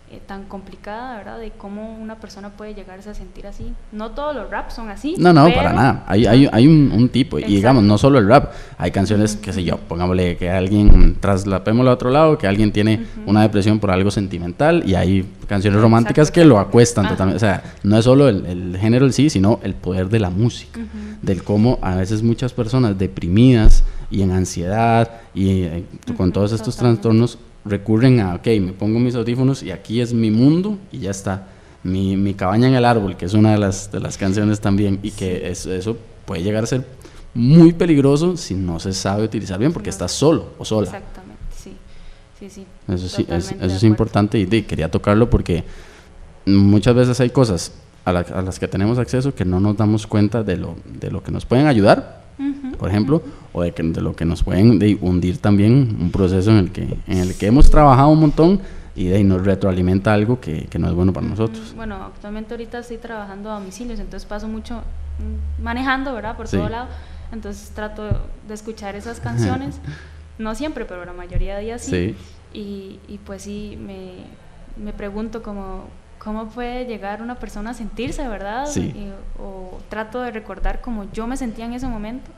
eh, tan complicada, ¿verdad? De cómo una persona puede llegarse a sentir así. No todos los raps son así. No, no, pero- para nada. Hay, hay, hay un, un tipo. Y Exacto. digamos, no solo el rap. Hay canciones, qué sé yo, pongámosle que alguien, traslapémoslo a otro lado, que alguien tiene Ujú. una depresión por algo sentimental. Y hay canciones Exacto, románticas que lo acuestan Ajá. totalmente. O sea, no es solo el, el género en sí, sino el poder de la música. Ujú. Del cómo a veces muchas personas deprimidas y en ansiedad y eh, con todos estos totalmente. trastornos recurren a, ok, me pongo mis audífonos y aquí es mi mundo y ya está. Mi, mi cabaña en el árbol, que es una de las, de las canciones también, y que es- eso puede llegar a ser muy peligroso si no se sabe utilizar bien, porque No. estás solo o sola. Exactamente, sí. Sí, sí. Eso sí, es, de eso es importante y di, quería tocarlo porque muchas veces hay cosas a, la- a las que tenemos acceso que no nos damos cuenta de lo, de lo que nos pueden ayudar, Por ejemplo, o de, que- de lo que nos pueden di, hundir también, un proceso en el que, en el que hemos trabajado un montón y de ahí nos retroalimenta algo que, que no es bueno para nosotros. Bueno, actualmente ahorita estoy trabajando a domicilios, entonces paso mucho mm, manejando, ¿verdad? Por Sí. todo lado. Entonces trato de escuchar esas canciones. *laughs* no siempre, pero la mayoría de días sí. Sí, Y, y pues sí, me, me pregunto cómo, cómo puede llegar una persona a sentirse, ¿verdad? Sí. Y- o trato de recordar cómo yo me sentía en ese momento.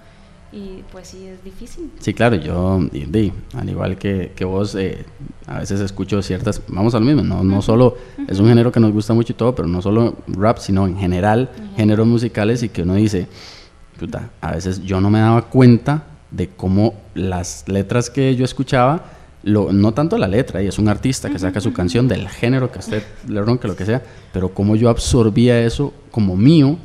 Y pues sí, es difícil. sí, claro, yo, y al igual que, que vos, eh, a veces escucho ciertas, vamos a lo mismo, no, no solo, es un género que nos gusta mucho y todo, pero no solo rap, sino en general, Ujú. géneros musicales y que uno dice, puta, a veces yo no me daba cuenta de cómo las letras que yo escuchaba, lo, no tanto la letra, y es un artista que saca su canción del género que usted le ronque, lo que sea, pero cómo yo absorbía eso como mío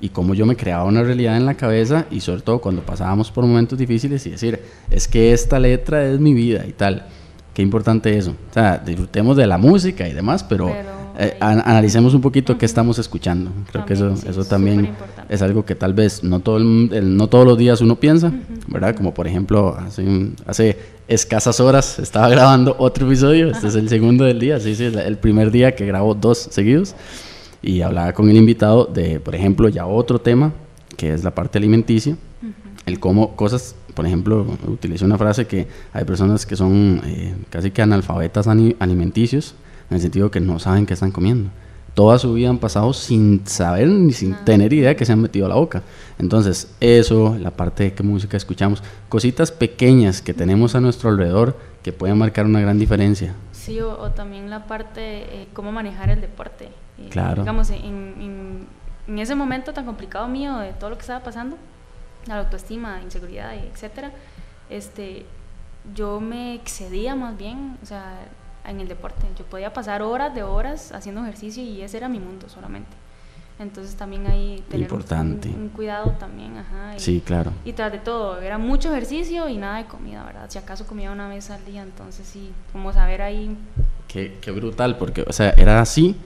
y cómo yo me creaba una realidad en la cabeza y sobre todo cuando pasábamos por momentos difíciles y decir, es que esta letra es mi vida y tal. Qué importante eso. O sea, disfrutemos de la música y demás, pero, Pero, eh, an- analicemos un poquito qué estamos escuchando. Creo que eso, También, sí, eso es también es algo que tal vez no, todo el- el- no todos los días uno piensa, ¿verdad? Como por ejemplo, hace, hace escasas horas estaba *laughs* grabando otro episodio, este es el segundo del día, sí, sí, el- primer día que grabo dos seguidos. Y hablaba con el invitado de, por ejemplo, ya otro tema, que es la parte alimenticia, el cómo cosas, por ejemplo, utilicé una frase que hay personas que son eh, casi que analfabetas alimenticios, en el sentido que no saben qué están comiendo. Toda su vida han pasado sin saber ni sin tener idea que se han metido a la boca. Entonces, eso, la parte de qué música escuchamos, cositas pequeñas que tenemos a nuestro alrededor que pueden marcar una gran diferencia. Sí, o, o también la parte, eh, cómo manejar el deporte. Eh, Claro. Digamos, en, en- en ese momento tan complicado mío de todo lo que estaba pasando, la autoestima, inseguridad, etcétera, este, yo me excedía más bien, o sea, en el deporte. Yo podía pasar horas de horas haciendo ejercicio y ese era mi mundo solamente. Entonces también ahí tener Importante. Un, un cuidado también, ajá. y- Sí, claro. y tras de todo, era mucho ejercicio y nada de comida, ¿verdad? Si acaso comía una vez al día, entonces sí, como saber ahí. Qué, qué brutal, porque, o sea, era así,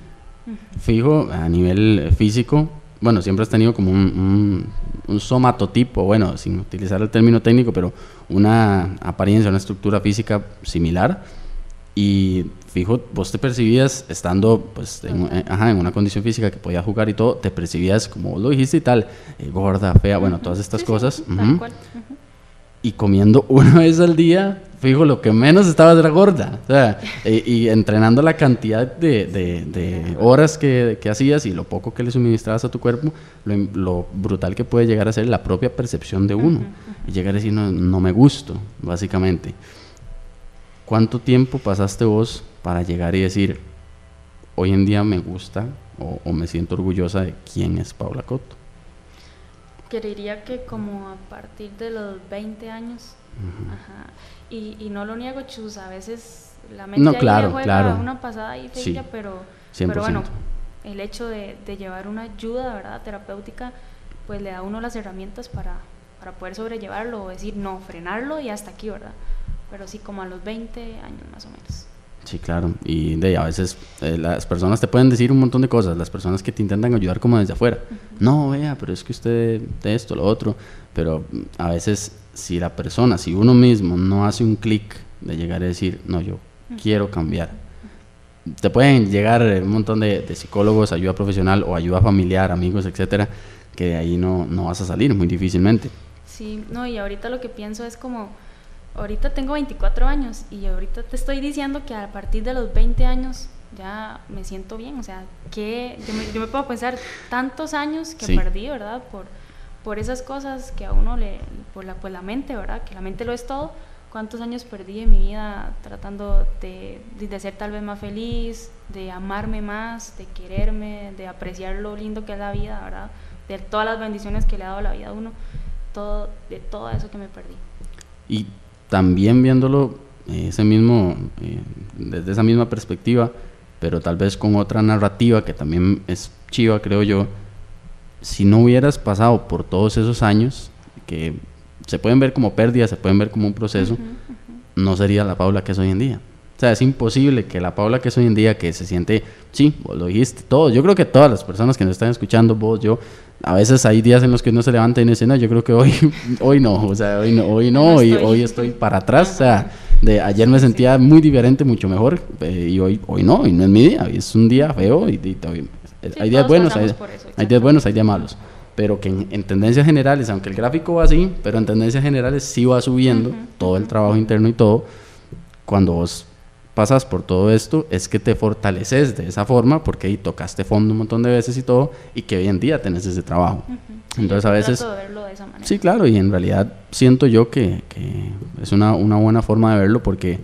fijo, a nivel físico. Bueno, siempre has tenido como un, un, un somatotipo, bueno, sin utilizar el término técnico, pero una apariencia, una estructura física similar. Y fijo, vos te percibías estando pues, en, eh, ajá, en una condición física que podías jugar y todo, te percibías como vos lo dijiste y tal, eh, gorda, fea, bueno, todas estas Sí, sí, cosas. cual, ujú. y comiendo *laughs* una vez al día, fijo, lo que menos estabas era gorda. O sea, y, y entrenando la cantidad de, de- de horas que, que hacías y lo poco que le suministrabas a tu cuerpo, lo, lo brutal que puede llegar a ser la propia percepción de uno. Y llegar a decir, no, no me gusto, básicamente. ¿Cuánto tiempo pasaste vos para llegar y decir, hoy en día me gusta o, o me siento orgullosa de quién es Paula Cotto? Creería que como a partir de los 20 años. Ajá. Y, y no lo niego, chus, a veces la mente No, ahí claro, le juega claro. una pasada ahí Sí, pero, 100%. pero bueno, el hecho de, de llevar una ayuda, ¿verdad? Terapéutica, pues le da a uno las herramientas para, para poder sobrellevarlo o decir, no, frenarlo y hasta aquí, ¿verdad? Pero sí, como a los 20 años más o menos. Sí, claro. Y de, a veces eh, las personas te pueden decir un montón de cosas, las personas que te intentan ayudar como desde afuera. No, vea, pero es que usted de esto, lo otro. Pero mm, a veces si la persona, si uno mismo no hace un clic de llegar a decir, no, yo quiero cambiar. Te pueden llegar un montón de, de, psicólogos, ayuda profesional o ayuda familiar, amigos, etcétera, que de ahí no, no vas a salir muy difícilmente. Sí, no, y ahorita lo que pienso es como ahorita tengo 24 años y ahorita te estoy diciendo que a partir de los 20 años ya me siento bien, o sea, que yo me, puedo pensar tantos años que perdí, ¿verdad? Por, por esas cosas que a uno le, por la, pues la mente, ¿verdad? Que la mente lo es todo. ¿Cuántos años perdí en mi vida tratando de, de ser tal vez más feliz, de amarme más, de quererme, de apreciar lo lindo que es la vida, ¿verdad? De todas las bendiciones que le ha dado la vida a uno, todo, de todo eso que me perdí. Y también viéndolo eh, ese mismo, eh, desde esa misma perspectiva, pero tal vez con otra narrativa que también es chiva, creo yo, si no hubieras pasado por todos esos años, que se pueden ver como pérdidas, se pueden ver como un proceso, no sería la Paula que es hoy en día. O sea, es imposible que la Paula que es hoy en día, que se siente, sí, vos lo dijiste, todos, yo creo que todas las personas que nos están escuchando, vos, yo, a veces hay días en los que uno se levanta y dice, no, yo creo que hoy, *laughs* hoy no, o sea, hoy no, hoy no, hoy, hoy estoy para atrás, o sea, de ayer me sentía muy diferente, mucho mejor, eh, y hoy, hoy no, hoy no es mi día, hoy es un día feo, y, hay días buenos, hay, hay, días buenos, hay días malos, pero que en, tendencias generales, aunque el gráfico va así, pero en tendencias generales sí va subiendo todo el trabajo interno y todo, cuando vos pasas por todo esto es que te fortaleces de esa forma porque ahí tocaste fondo un montón de veces y todo y que hoy en día tenés ese trabajo. Entonces a veces... Sí, claro, y en realidad siento yo que, que es una, una, buena forma de verlo porque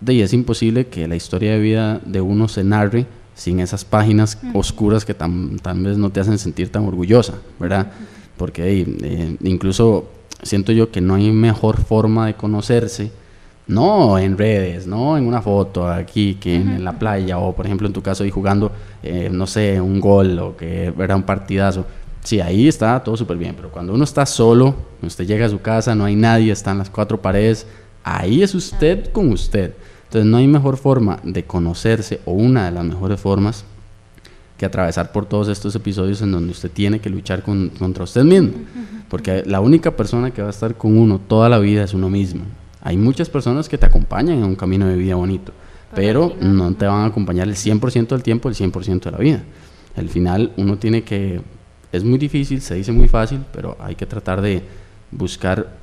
de ahí es imposible que la historia de vida de uno se narre sin esas páginas oscuras que tal vez no te hacen sentir tan orgullosa, ¿verdad? Porque eh, incluso siento yo que no hay mejor forma de conocerse no en redes, no en una foto aquí, que en, la playa, o por ejemplo en tu caso ahí jugando, eh, no sé, un gol o que era un partidazo. Sí, ahí está todo súper bien, pero cuando uno está solo, usted llega a su casa, no hay nadie, están las cuatro paredes, ahí es usted con usted. Entonces no hay mejor forma de conocerse, o una de las mejores formas, que atravesar por todos estos episodios en donde usted tiene que luchar contra usted mismo. Porque la única persona que va a estar con uno toda la vida es uno mismo. Hay muchas personas que te acompañan en un camino de vida bonito, pero no te van a acompañar el 100% del tiempo, el 100% de la vida. Al final uno tiene que, es muy difícil, se dice muy fácil, pero hay que tratar de buscar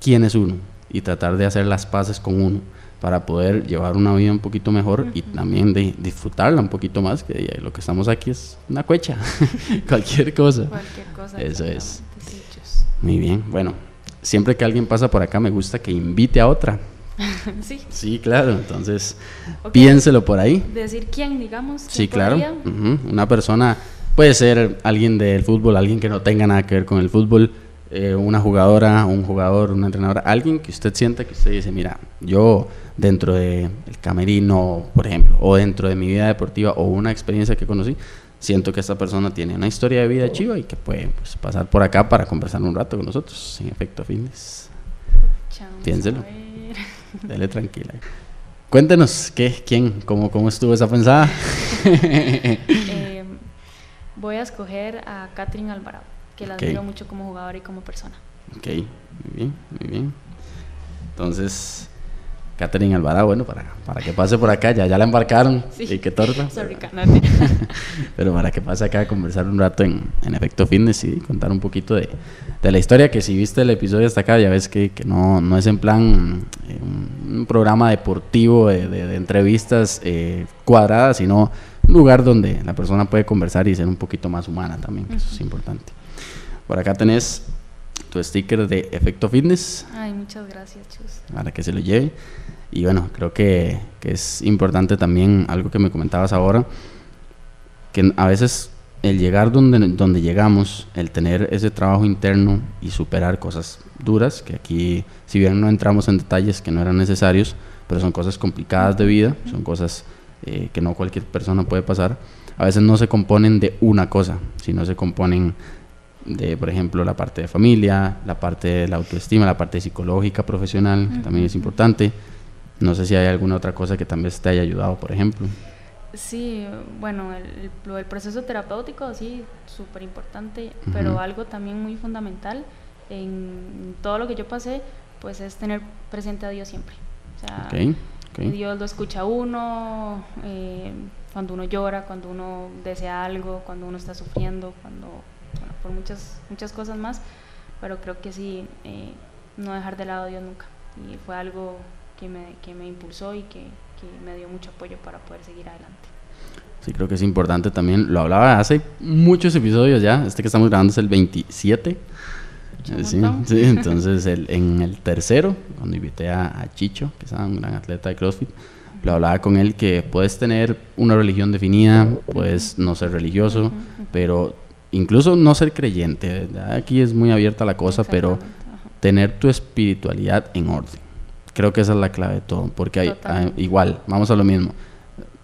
quién es uno y tratar de hacer las paces con uno para poder llevar una vida un poquito mejor y también de disfrutarla un poquito más, que lo que estamos aquí es una cuecha, *laughs* cualquier cosa. Cualquier cosa. Eso es. Muy bien, bueno, siempre que alguien pasa por acá me gusta que invite a otra. *laughs* sí. Sí, claro, entonces piénselo por ahí. Decir quién, digamos. Sí, claro. Una persona, puede ser alguien del fútbol, alguien que no tenga nada que ver con el fútbol, eh, una jugadora, un jugador, una entrenadora, alguien que usted sienta que usted dice, mira, yo dentro del camerino, por ejemplo, o dentro de mi vida deportiva o una experiencia que conocí, siento que esta persona tiene una historia de vida chiva y que puede pues, pasar por acá para conversar un rato con nosotros, en efecto fitness. Piénselo. *laughs* Dele tranquila. Cuéntenos, ¿qué, ¿quién? ¿Cómo, cómo estuvo esa pensada? *laughs* *laughs* eh, voy a escoger a Catherine Alvarado, que la admiro mucho como jugadora y como persona. Ok, muy bien, muy bien. Entonces, Catherine Alvarado, bueno, para, para que pase por acá, ya, ya la embarcaron. Y qué torta. *laughs* *laughs* pero, para que pase acá a conversar un rato en, en efecto fitness y contar un poquito de, de, la historia, que si viste el episodio hasta acá, ya ves que, que no, no es en plan eh, un, programa deportivo de, de, entrevistas eh, cuadradas, sino un lugar donde la persona puede conversar y ser un poquito más humana también, eso es importante. Por acá tenés tu sticker de Efecto Fitness. Ay, muchas gracias, Chus. Para que se lo lleve. Y bueno, creo que, que, es importante también algo que me comentabas ahora, que a veces el llegar donde, donde llegamos, el tener ese trabajo interno y superar cosas duras, que aquí, si bien no entramos en detalles que no eran necesarios, pero son cosas complicadas de vida, son cosas eh, que no cualquier persona puede pasar, a veces no se componen de una cosa, sino se componen de, por ejemplo, la parte de familia, la parte de la autoestima, la parte psicológica, profesional, que también es importante, No sé si hay alguna otra cosa que también te haya ayudado, por ejemplo. Sí, bueno, el, el proceso terapéutico sí, súper importante, pero algo también muy fundamental en todo lo que yo pasé, pues es tener presente a Dios siempre. O sea, Dios lo escucha a uno, eh, cuando uno llora, cuando uno desea algo, cuando uno está sufriendo, cuando, bueno, por muchas, muchas cosas más, pero creo que sí, eh, no dejar de lado a Dios nunca. Y fue algo que me, que me impulsó y que, que me dio mucho apoyo para poder seguir adelante. Sí, creo que es importante también. Lo hablaba hace muchos episodios ya. Este que estamos grabando es el 27. Sí, sí, *laughs* entonces el, en el tercero, cuando invité a, Chicho, que es un gran atleta de CrossFit, lo hablaba con él que puedes tener una religión definida, puedes no ser religioso, pero incluso no ser creyente. Aquí es muy abierta la cosa, pero tener tu espiritualidad en orden. Creo que esa es la clave de todo, porque hay, igual, vamos a lo mismo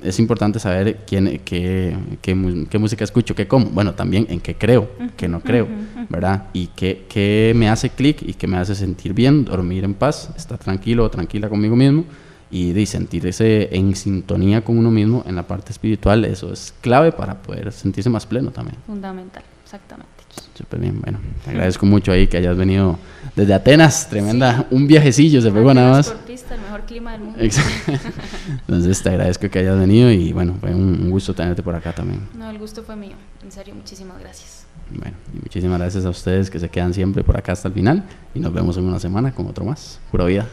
es importante saber quién, qué, qué, música escucho, qué como. Bueno, también en qué creo, qué no creo, ¿verdad? Y qué, qué me hace clic y qué me hace sentir bien, dormir en paz, estar tranquilo o tranquila conmigo mismo y de sentirse en sintonía con uno mismo en la parte espiritual. Eso es clave para poder sentirse más pleno también. Fundamental, exactamente. Súper bien, bueno, te agradezco mucho ahí que hayas venido desde Atenas, tremenda, un viajecillo se pegó nada más. el mejor clima del mundo. Entonces te agradezco que hayas venido y bueno, fue un, gusto tenerte por acá también. No, el gusto fue mío, en serio, muchísimas gracias. Bueno, y muchísimas gracias a ustedes que se quedan siempre por acá hasta el final y nos vemos en una semana con otro más. Pura vida.